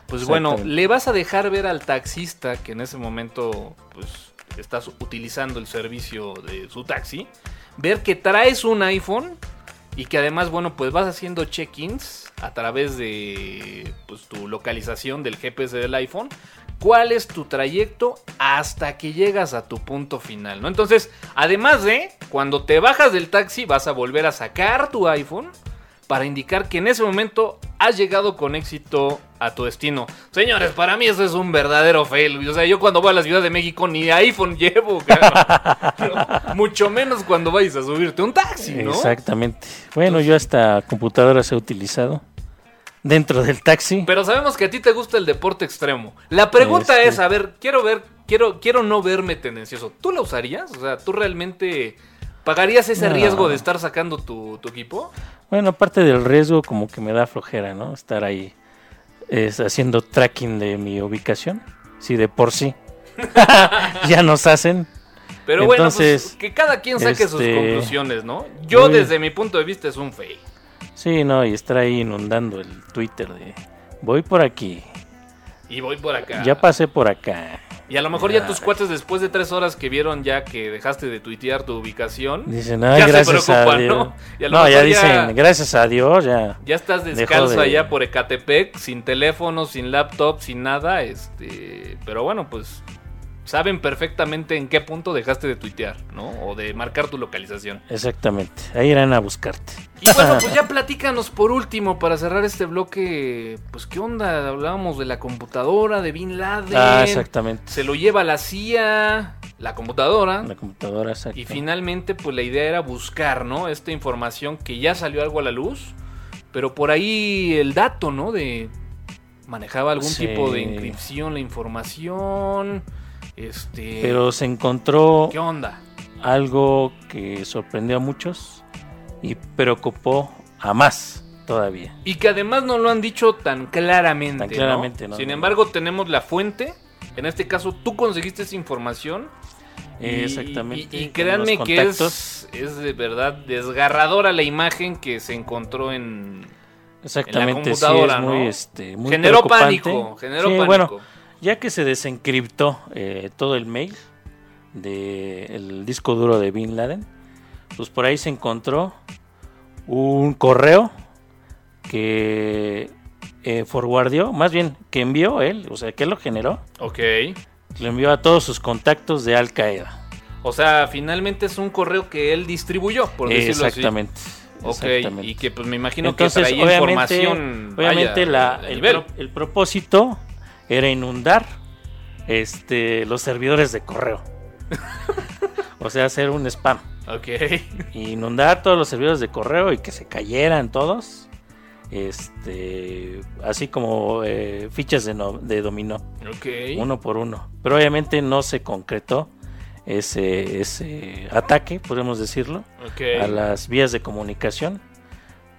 Pues bueno, le vas a dejar ver al taxista que en ese momento, pues, estás utilizando el servicio de su taxi, ver que traes un iPhone y que además, bueno, pues vas haciendo check-ins a través de pues, tu localización del GPS del iPhone. ¿Cuál es tu trayecto hasta que llegas a tu punto final? ¿no? Entonces, además de, cuando te bajas del taxi, vas a volver a sacar tu iPhone para indicar que en ese momento has llegado con éxito a tu destino. Señores, para mí eso es un verdadero fail. O sea, yo cuando voy a la Ciudad de México ni iPhone llevo. No, Mucho menos cuando vayas a subirte un taxi, ¿no? Exactamente. Bueno, yo hasta computadoras he utilizado dentro del taxi. Pero sabemos que a ti te gusta el deporte extremo. La pregunta Este- es, a ver, quiero ver, quiero, quiero no verme tendencioso. ¿Tú lo usarías? O sea, ¿tú realmente pagarías ese No. riesgo de estar sacando tu, tu equipo? Bueno, aparte del riesgo, como que me da flojera, ¿no? Estar ahí es, haciendo tracking de mi ubicación. Si de por sí ya nos hacen. Pero bueno, Entonces, pues, que cada quien saque sus este, conclusiones, ¿no? Yo muy- desde mi punto de vista es un fail. Sí, no, y estar ahí inundando el Twitter de voy por aquí, Y voy por acá. ya pasé por acá. Y a lo mejor ya Ya. tus cuates después de tres horas que vieron ya que dejaste de tuitear tu ubicación, Dicen, ay, Ya se gracias a preocupan, Dios. ¿no? Y a lo No, ya mejor ya- dicen, gracias a Dios, ya. ya estás descalzo de- allá por Ecatepec, sin teléfono, sin laptop, sin nada, este, pero bueno, pues saben perfectamente en qué punto dejaste de tuitear, ¿no? O de marcar tu localización. Exactamente, ahí irán a buscarte. Y bueno, pues ya platícanos por último para cerrar este bloque, pues qué onda, hablábamos de la computadora de Bin Laden. Ah, exactamente. Se lo lleva la CIA, la computadora. La computadora, exacto. Y finalmente, pues la idea era buscar, ¿no? Esta información que ya salió algo a la luz, pero por ahí el dato, ¿no? De manejaba algún Sí. tipo de encripción la información, este. Pero se encontró ¿Qué onda? algo que sorprendió a muchos y preocupó a más todavía. Y que además no lo han dicho tan claramente. Tan claramente, ¿no? Sin No, embargo, tenemos la fuente. En este caso, tú conseguiste esa información. y- Exactamente, Y, créanme que es, es de verdad desgarradora la imagen que se encontró en, Exactamente, sí, computadora, es muy, ¿no? este, muy generó preocupante. pánico, generó Sí, pánico. bueno, ya que se desencriptó eh, todo el mail del disco duro de Bin Laden, pues por ahí se encontró un correo que eh, forwardió, más bien que envió él, o sea, que él lo generó, ok. lo envió a todos sus contactos de Al Qaeda. O sea, finalmente es un correo que él distribuyó, por decirlo Exactamente. así. Ok, y que pues me imagino Entonces, que traía obviamente, información. obviamente vaya, la, de el, pro- el propósito era inundar este, los servidores de correo. o sea, hacer un spam. Ok. Inundar todos los servidores de correo y que se cayeran todos. Este, así como eh, fichas de, no- de dominó, Ok. uno por uno. Pero obviamente no se concretó ese, ese ataque, podemos decirlo, ok. a las vías de comunicación.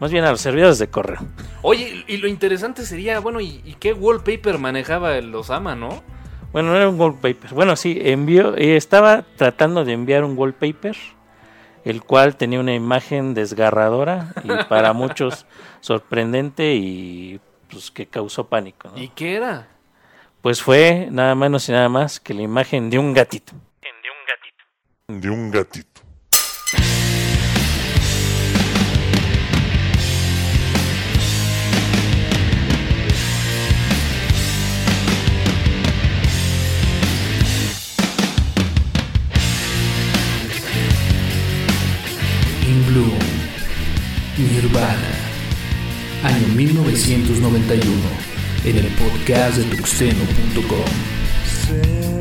Más bien a los servidores de correo. Oye, y lo interesante sería, bueno, ¿y, y qué wallpaper manejaba el Osama, no? Bueno, no era un wallpaper. Bueno, sí, envió, eh, estaba tratando de enviar un wallpaper, el cual tenía una imagen desgarradora y para muchos sorprendente y pues que causó pánico. ¿no? ¿Y qué era? Pues fue nada menos y nada más que la imagen de un gatito. de un gatito. Nirvana, año 1991, en el podcast de tuxteno.com. Sell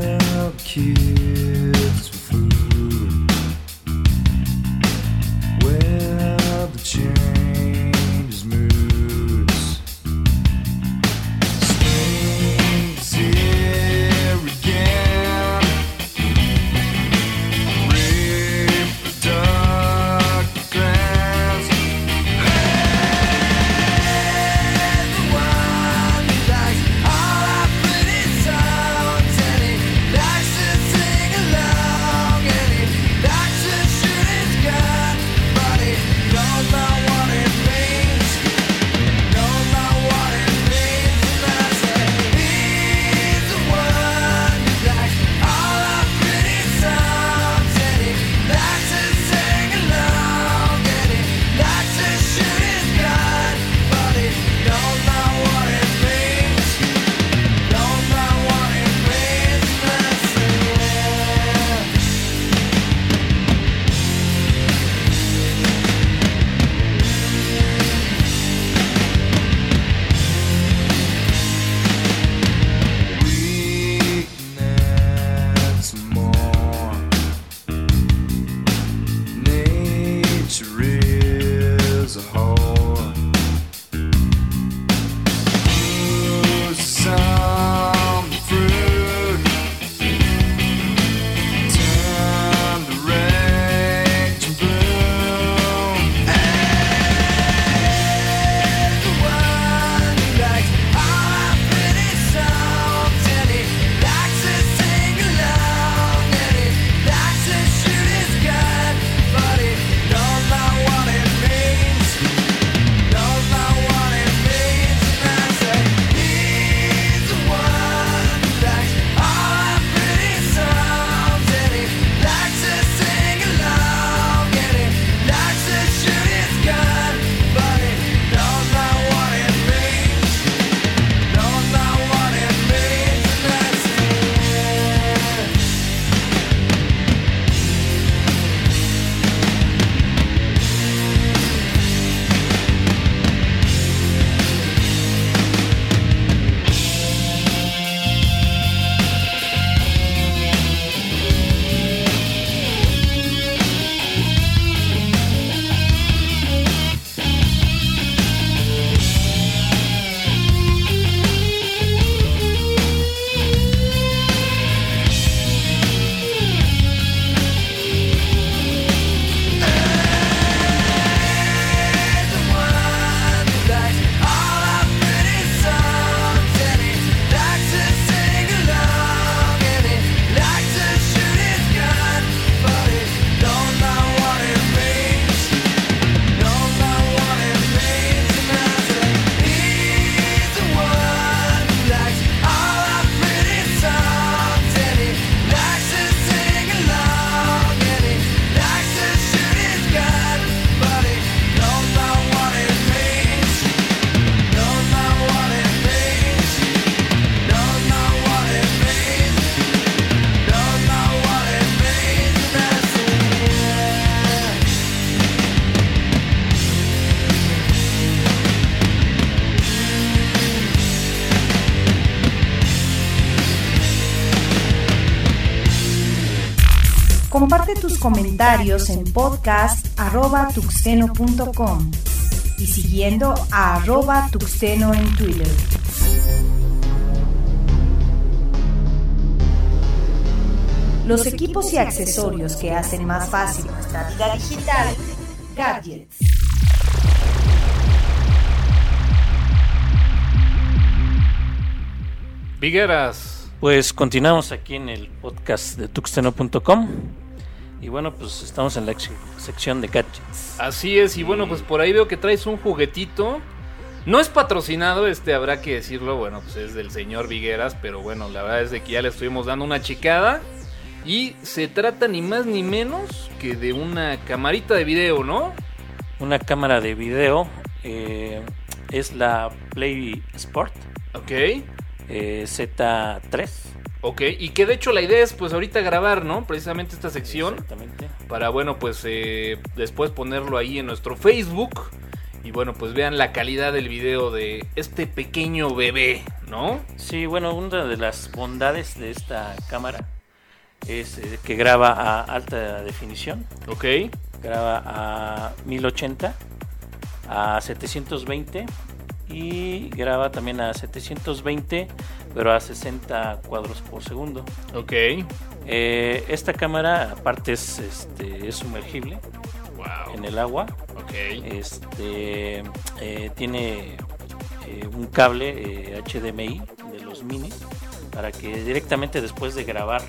comentarios en podcast.tuxteno.com y siguiendo a arroba tuxteno en Twitter. Los equipos y accesorios que hacen más fácil nuestra vida digital, gadgets. Vigueras. Pues continuamos aquí en el podcast de tuxteno.com. Y bueno, pues estamos en la sección de gadgets. Así es, y bueno, pues por ahí veo que traes un juguetito. No es patrocinado, este habrá que decirlo, bueno, pues es del señor Vigueras, pero bueno, la verdad es de que ya le estuvimos dando una chicada. Y se trata ni más ni menos que de una camarita de video, ¿no? Una cámara de video eh, es la Play Sport Ok, eh, Z3. Ok, y que de hecho la idea es pues ahorita grabar, ¿no? Precisamente esta sección. Exactamente. Para bueno, pues eh, después ponerlo ahí en nuestro Facebook. Y bueno, pues vean la calidad del video de este pequeño bebé, ¿no? Sí, bueno, una de las bondades de esta cámara es eh, que graba a alta definición, Ok. graba a 1080, a 720 y graba también a 720, pero a 60 cuadros por segundo. Ok. Eh, esta cámara aparte es, este, es sumergible Wow. en el agua. Ok. Este eh, tiene eh, un cable HDMI de los mini para que directamente después de grabar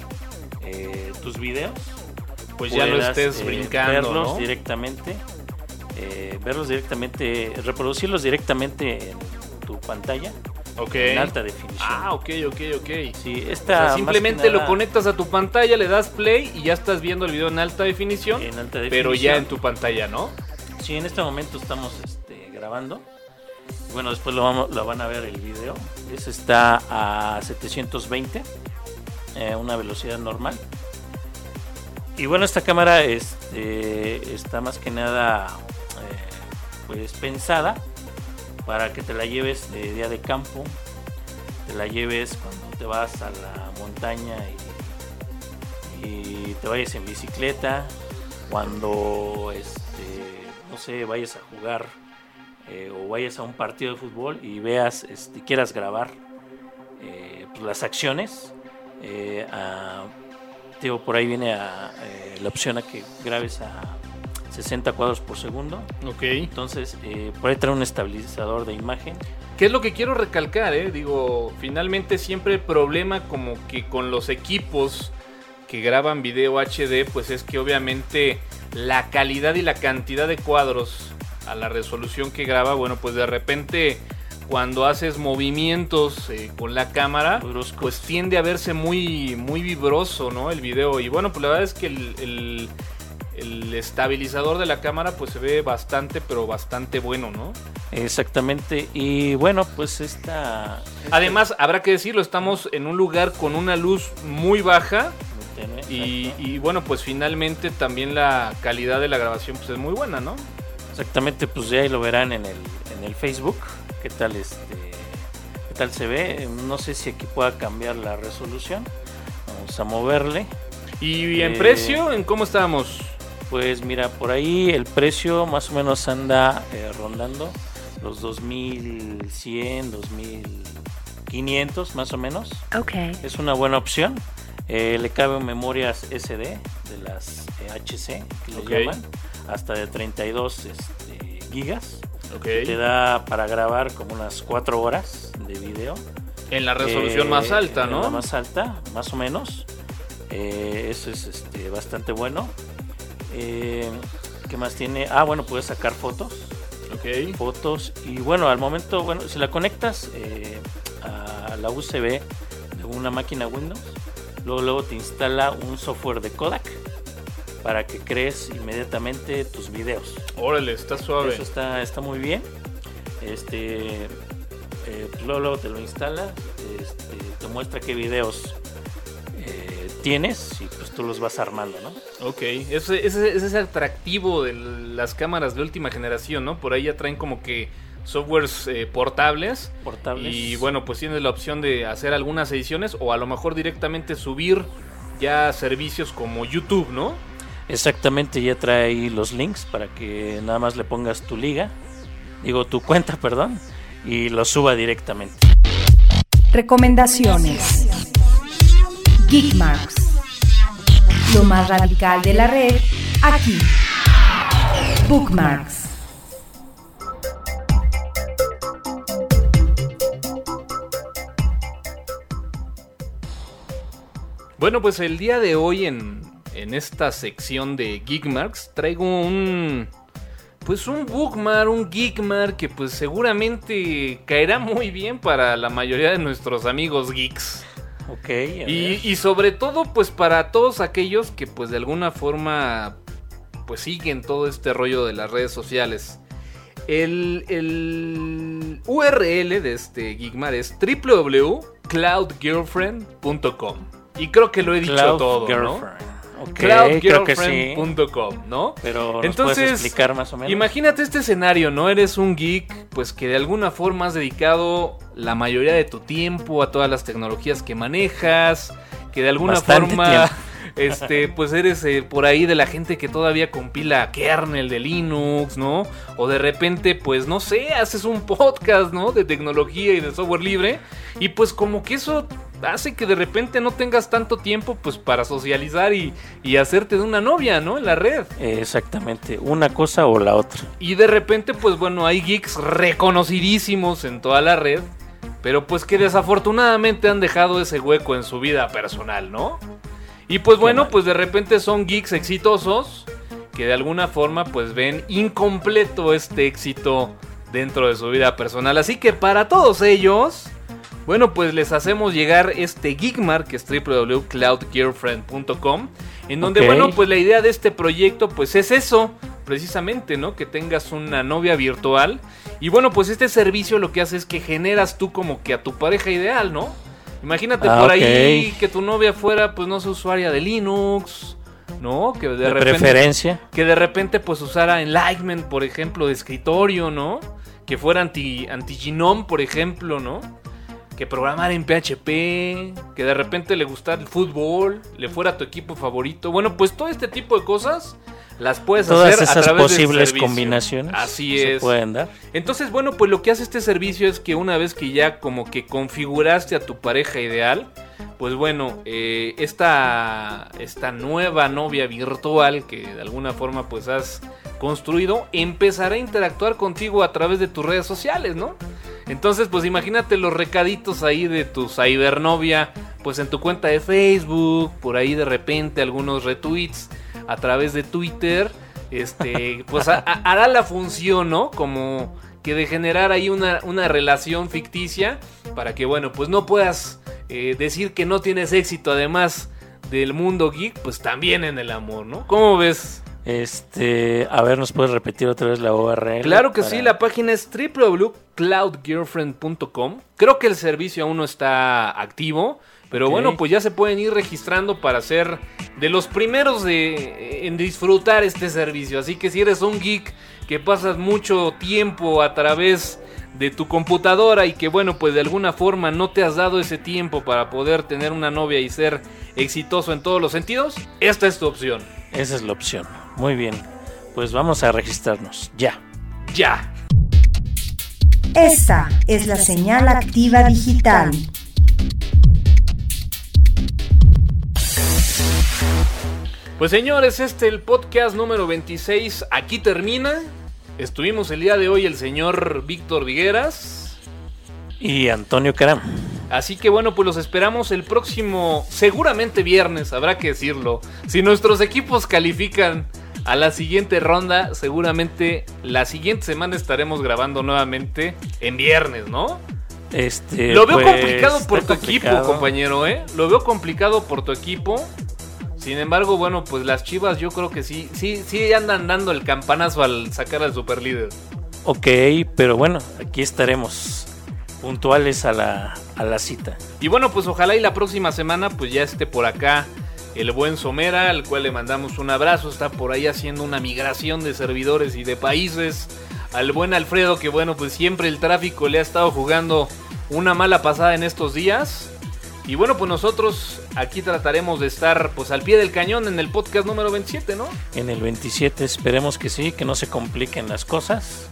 tus videos Pues ya lo estés brincando, verlos ¿no? directamente eh, verlos directamente reproducirlos directamente en tu pantalla en alta definición Ah, ok, ok, ok. sí O esta sea, simplemente lo conectas a tu pantalla, le das play y ya estás viendo el video en alta definición, en alta pero definición. ya en tu pantalla, ¿no? Sí, en este momento estamos este, grabando. Bueno, después lo, vamos, lo van a ver el video. Ese está a 720, eh, una velocidad normal. Y bueno, esta cámara este, está más que nada pues pensada para que te la lleves de día de campo, te la lleves cuando te vas a la montaña y, te vayas en bicicleta, cuando este, no sé, vayas a jugar eh, o vayas a un partido de fútbol y veas, este, quieras grabar eh, pues, las acciones. eh, por ahí viene eh, la opción a que grabes a 60 cuadros por segundo. Ok. Entonces, eh, por ahí trae un estabilizador de imagen. ¿Qué es lo que quiero recalcar, eh? Digo, finalmente siempre el problema como que con los equipos que graban video HD, pues es que obviamente la calidad y la cantidad de cuadros a la resolución que graba, bueno, pues de repente cuando haces movimientos eh, con la cámara, pues tiende a verse muy, muy vibroso, ¿no? El video. Y bueno, pues la verdad es que el, el- el estabilizador de la cámara pues se ve bastante, pero bastante bueno, ¿no? Exactamente. Y bueno, pues esta... esta- Además, habrá que decirlo, estamos en un lugar con una luz muy baja y, y, bueno, pues finalmente también la calidad de la grabación pues es muy buena, ¿no? Exactamente, pues ya ahí lo verán en el, en el Facebook. ¿Qué tal este? ¿Qué tal se ve? No sé si aquí pueda cambiar la resolución. Vamos a moverle. ¿Y en Eh, precio? ¿En cómo estamos? Pues mira, por ahí el precio más o menos anda eh, rondando los 2100, 2500 más o menos. Okay. Es una buena opción. Eh, le caben memorias SD de las eh, HC que le Ok. llaman, hasta de 32 este, gigas. Ok. Te da para grabar como unas 4 horas de video. En la resolución Eh, más alta, en ¿no? La más alta, más o menos. Eh, eso es este, bastante bueno. Eh, ¿Qué más tiene? Ah, bueno, puedes sacar fotos. Ok. Fotos. Y bueno, al momento, bueno, si la conectas eh, a la USB de una máquina Windows, luego, luego te instala un software de Kodak para que crees inmediatamente tus videos. Órale, está suave. Eso está, está muy bien. Este, eh, luego, luego te lo instala, este, te muestra qué videos tienes y pues tú los vas armando, ¿no? Ok, ese, ese, ese es el atractivo de las cámaras de última generación, ¿no? Por ahí ya traen como que softwares eh, portables. Portables. Y bueno, pues tienes la opción de hacer algunas ediciones o a lo mejor directamente subir ya servicios como YouTube, ¿no? Exactamente, ya trae ahí los links para que nada más le pongas tu liga, digo tu cuenta, perdón, y lo suba directamente. Recomendaciones. Geekmarks. Lo más radical de la red, aquí. Bookmarks. Bueno, pues el día de hoy en, en esta sección de Geekmarks traigo un... Pues un bookmark, un geekmark que pues seguramente caerá muy bien para la mayoría de nuestros amigos geeks. Ok, Y, y sobre todo, pues para todos aquellos que pues de alguna forma pues siguen todo este rollo de las redes sociales. El, el URL de este Geekmar es www.cloudgirlfriend.com. Y creo que lo he dicho Cloud todo. Girlfriend. Sí. cloudgirlfriend.com, ¿no? Pero ¿nos Entonces, puedes explicar más o menos. Imagínate este escenario, ¿no? Eres un geek, pues que de alguna forma has dedicado la mayoría de tu tiempo a todas las tecnologías que manejas, que de alguna Bastante forma, tiempo. Este, pues eres eh, por ahí de la gente que todavía compila kernel de Linux, ¿no? O de repente, pues no sé, haces un podcast, ¿no? De tecnología y de software libre, y pues como que eso hace que de repente no tengas tanto tiempo, pues para socializar y, y hacerte de una novia, ¿no? En la red. Exactamente, una cosa o la otra. Y de repente, pues bueno, hay geeks reconocidísimos en toda la red, pero pues que desafortunadamente han dejado ese hueco en su vida personal, ¿no? Y pues bueno, pues de repente son geeks exitosos que de alguna forma pues ven incompleto este éxito dentro de su vida personal. Así que para todos ellos, bueno, pues les hacemos llegar este Geekmark, que es www.cloudgearfriend.com, en donde, bueno, pues la idea de este proyecto, pues es eso, precisamente, ¿no? Que tengas una novia virtual. Y bueno, pues este servicio lo que hace es que generas tú como que a tu pareja ideal, ¿no? Imagínate Ah, por ahí que tu novia fuera, pues no sé, usuaria de Linux, ¿no? Que de, De, repente preferencia. que de repente pues usara Enlightenment, por ejemplo, de escritorio, ¿no? Que fuera anti, anti-Genome, por ejemplo, ¿no? Que programara en PHP, que de repente le gustara el fútbol, le fuera tu equipo favorito. Bueno, pues todo este tipo de cosas las puedes Todas hacer a esas través de este posibles combinaciones Así se es. pueden dar. Entonces, bueno, pues lo que hace este servicio es que una vez que ya como que configuraste a tu pareja ideal, pues bueno, eh, esta, esta nueva novia virtual que de alguna forma pues has construido, empezará a interactuar contigo a través de tus redes sociales, ¿no? Entonces, pues imagínate los recaditos ahí de tu cibernovia, pues en tu cuenta de Facebook, por ahí de repente algunos retweets a través de Twitter, este, pues a- a- hará la función, ¿no? Como que de generar ahí una, una relación ficticia para que, bueno, pues no puedas eh, decir que no tienes éxito además del mundo geek, pues también en el amor, ¿no? ¿Cómo ves? Este, a ver, ¿nos puedes repetir otra vez la URL? Claro que para- sí, la página es www.cloudgirlfriend.com. Creo que el servicio aún no está activo, pero bueno, pues ya se pueden ir registrando para ser de los primeros de, en disfrutar este servicio. Así que si eres un geek que pasas mucho tiempo a través de tu computadora y que bueno, pues de alguna forma no te has dado ese tiempo para poder tener una novia y ser exitoso en todos los sentidos, esta es tu opción. Esa es la opción. Muy bien. Pues vamos a registrarnos. Ya. Ya. Esta es la señal activa digital. Pues señores, este el podcast número 26 aquí termina. Estuvimos el día de hoy el señor Víctor Vigueras. Y Antonio Caram. Así que bueno, pues los esperamos el próximo, seguramente viernes, habrá que decirlo. Si nuestros equipos califican a la siguiente ronda, seguramente la siguiente semana estaremos grabando nuevamente en viernes, ¿no? Este, Lo veo pues, complicado por tu equipo, compañero, ¿eh? Lo veo complicado por tu equipo. Sin embargo, bueno, pues las Chivas yo creo que sí, sí, sí andan dando el campanazo al sacar al superlíder. Ok, pero bueno, aquí estaremos puntuales a la, a la cita. Y bueno, pues ojalá y la próxima semana pues ya esté por acá el buen Somera, al cual le mandamos un abrazo, está por ahí haciendo una migración de servidores y de países. Al buen Alfredo, que bueno, pues siempre el tráfico le ha estado jugando una mala pasada en estos días. Y bueno, pues nosotros aquí trataremos de estar pues al pie del cañón en el podcast número 27, ¿no? En el 27 esperemos que sí, que no se compliquen las cosas.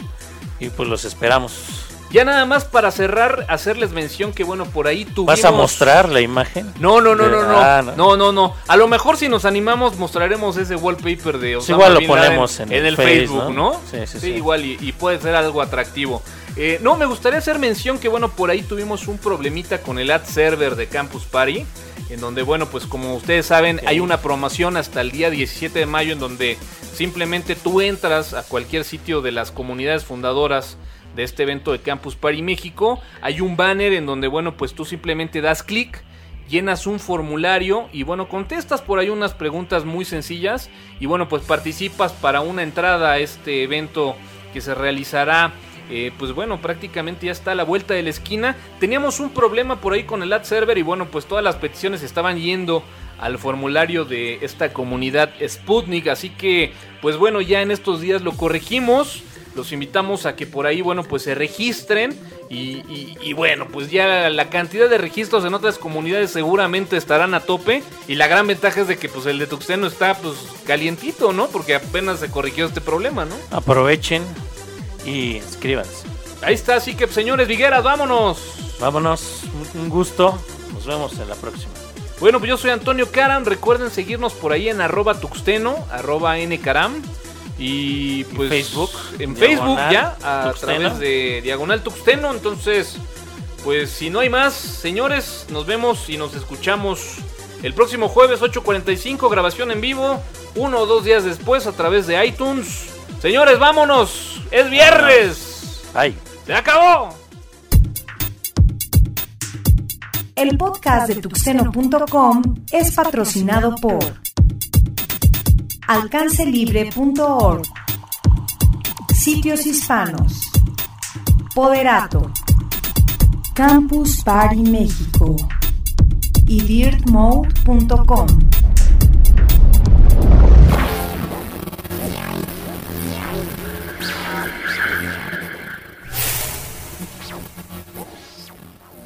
Y pues los esperamos. Ya nada más para cerrar, hacerles mención que bueno, por ahí tuvimos... ¿Vas a mostrar la imagen? No, no, no, no, no. Ah, no. no, no, no. A lo mejor si nos animamos mostraremos ese wallpaper de Osama igual lo Bin Laden ponemos en el Face, Facebook, ¿no? ¿no? Sí, sí, sí. igual y, y puede ser algo atractivo. Eh, no, me gustaría hacer mención que bueno, por ahí tuvimos un problemita con el ad server de Campus Party, en donde bueno, pues como ustedes saben, hay una promoción hasta el día 17 de mayo en donde simplemente tú entras a cualquier sitio de las comunidades fundadoras de este evento de Campus Party México, hay un banner en donde bueno, pues tú simplemente das clic llenas un formulario y bueno, contestas por ahí unas preguntas muy sencillas y bueno, pues participas para una entrada a este evento que se realizará eh, pues bueno, prácticamente ya está a la vuelta de la esquina. Teníamos un problema por ahí con el ad server y bueno, pues todas las peticiones estaban yendo al formulario de esta comunidad Sputnik, así que pues bueno, ya en estos días lo corregimos. Los invitamos a que por ahí, bueno, pues se registren y, y- y bueno, pues ya la cantidad de registros en otras comunidades seguramente estarán a tope y la gran ventaja es de que pues el de Tuxteno está pues calientito, ¿no? Porque apenas se corrigió este problema, ¿no? Aprovechen y inscríbanse. Ahí está, así que señores Vigueras, vámonos. Vámonos, un gusto. Nos vemos en la próxima. Bueno, pues yo soy Antonio Karam. Recuerden seguirnos por ahí en arroba tuxteno, arroba ncaram. Y pues Facebook, En Diagonal Facebook ya, a Tuxteno. través de Diagonal Tuxteno. Entonces, pues si no hay más, señores, nos vemos y nos escuchamos el próximo jueves 8.45, grabación en vivo. Uno o dos días después a través de iTunes. Señores, vámonos. Es viernes. Ay. Se acabó. El podcast de tuxteno.com es patrocinado por alcancelibre.org, Sitios Hispanos, Poderato, Campus Party México. Y dirtmode.com.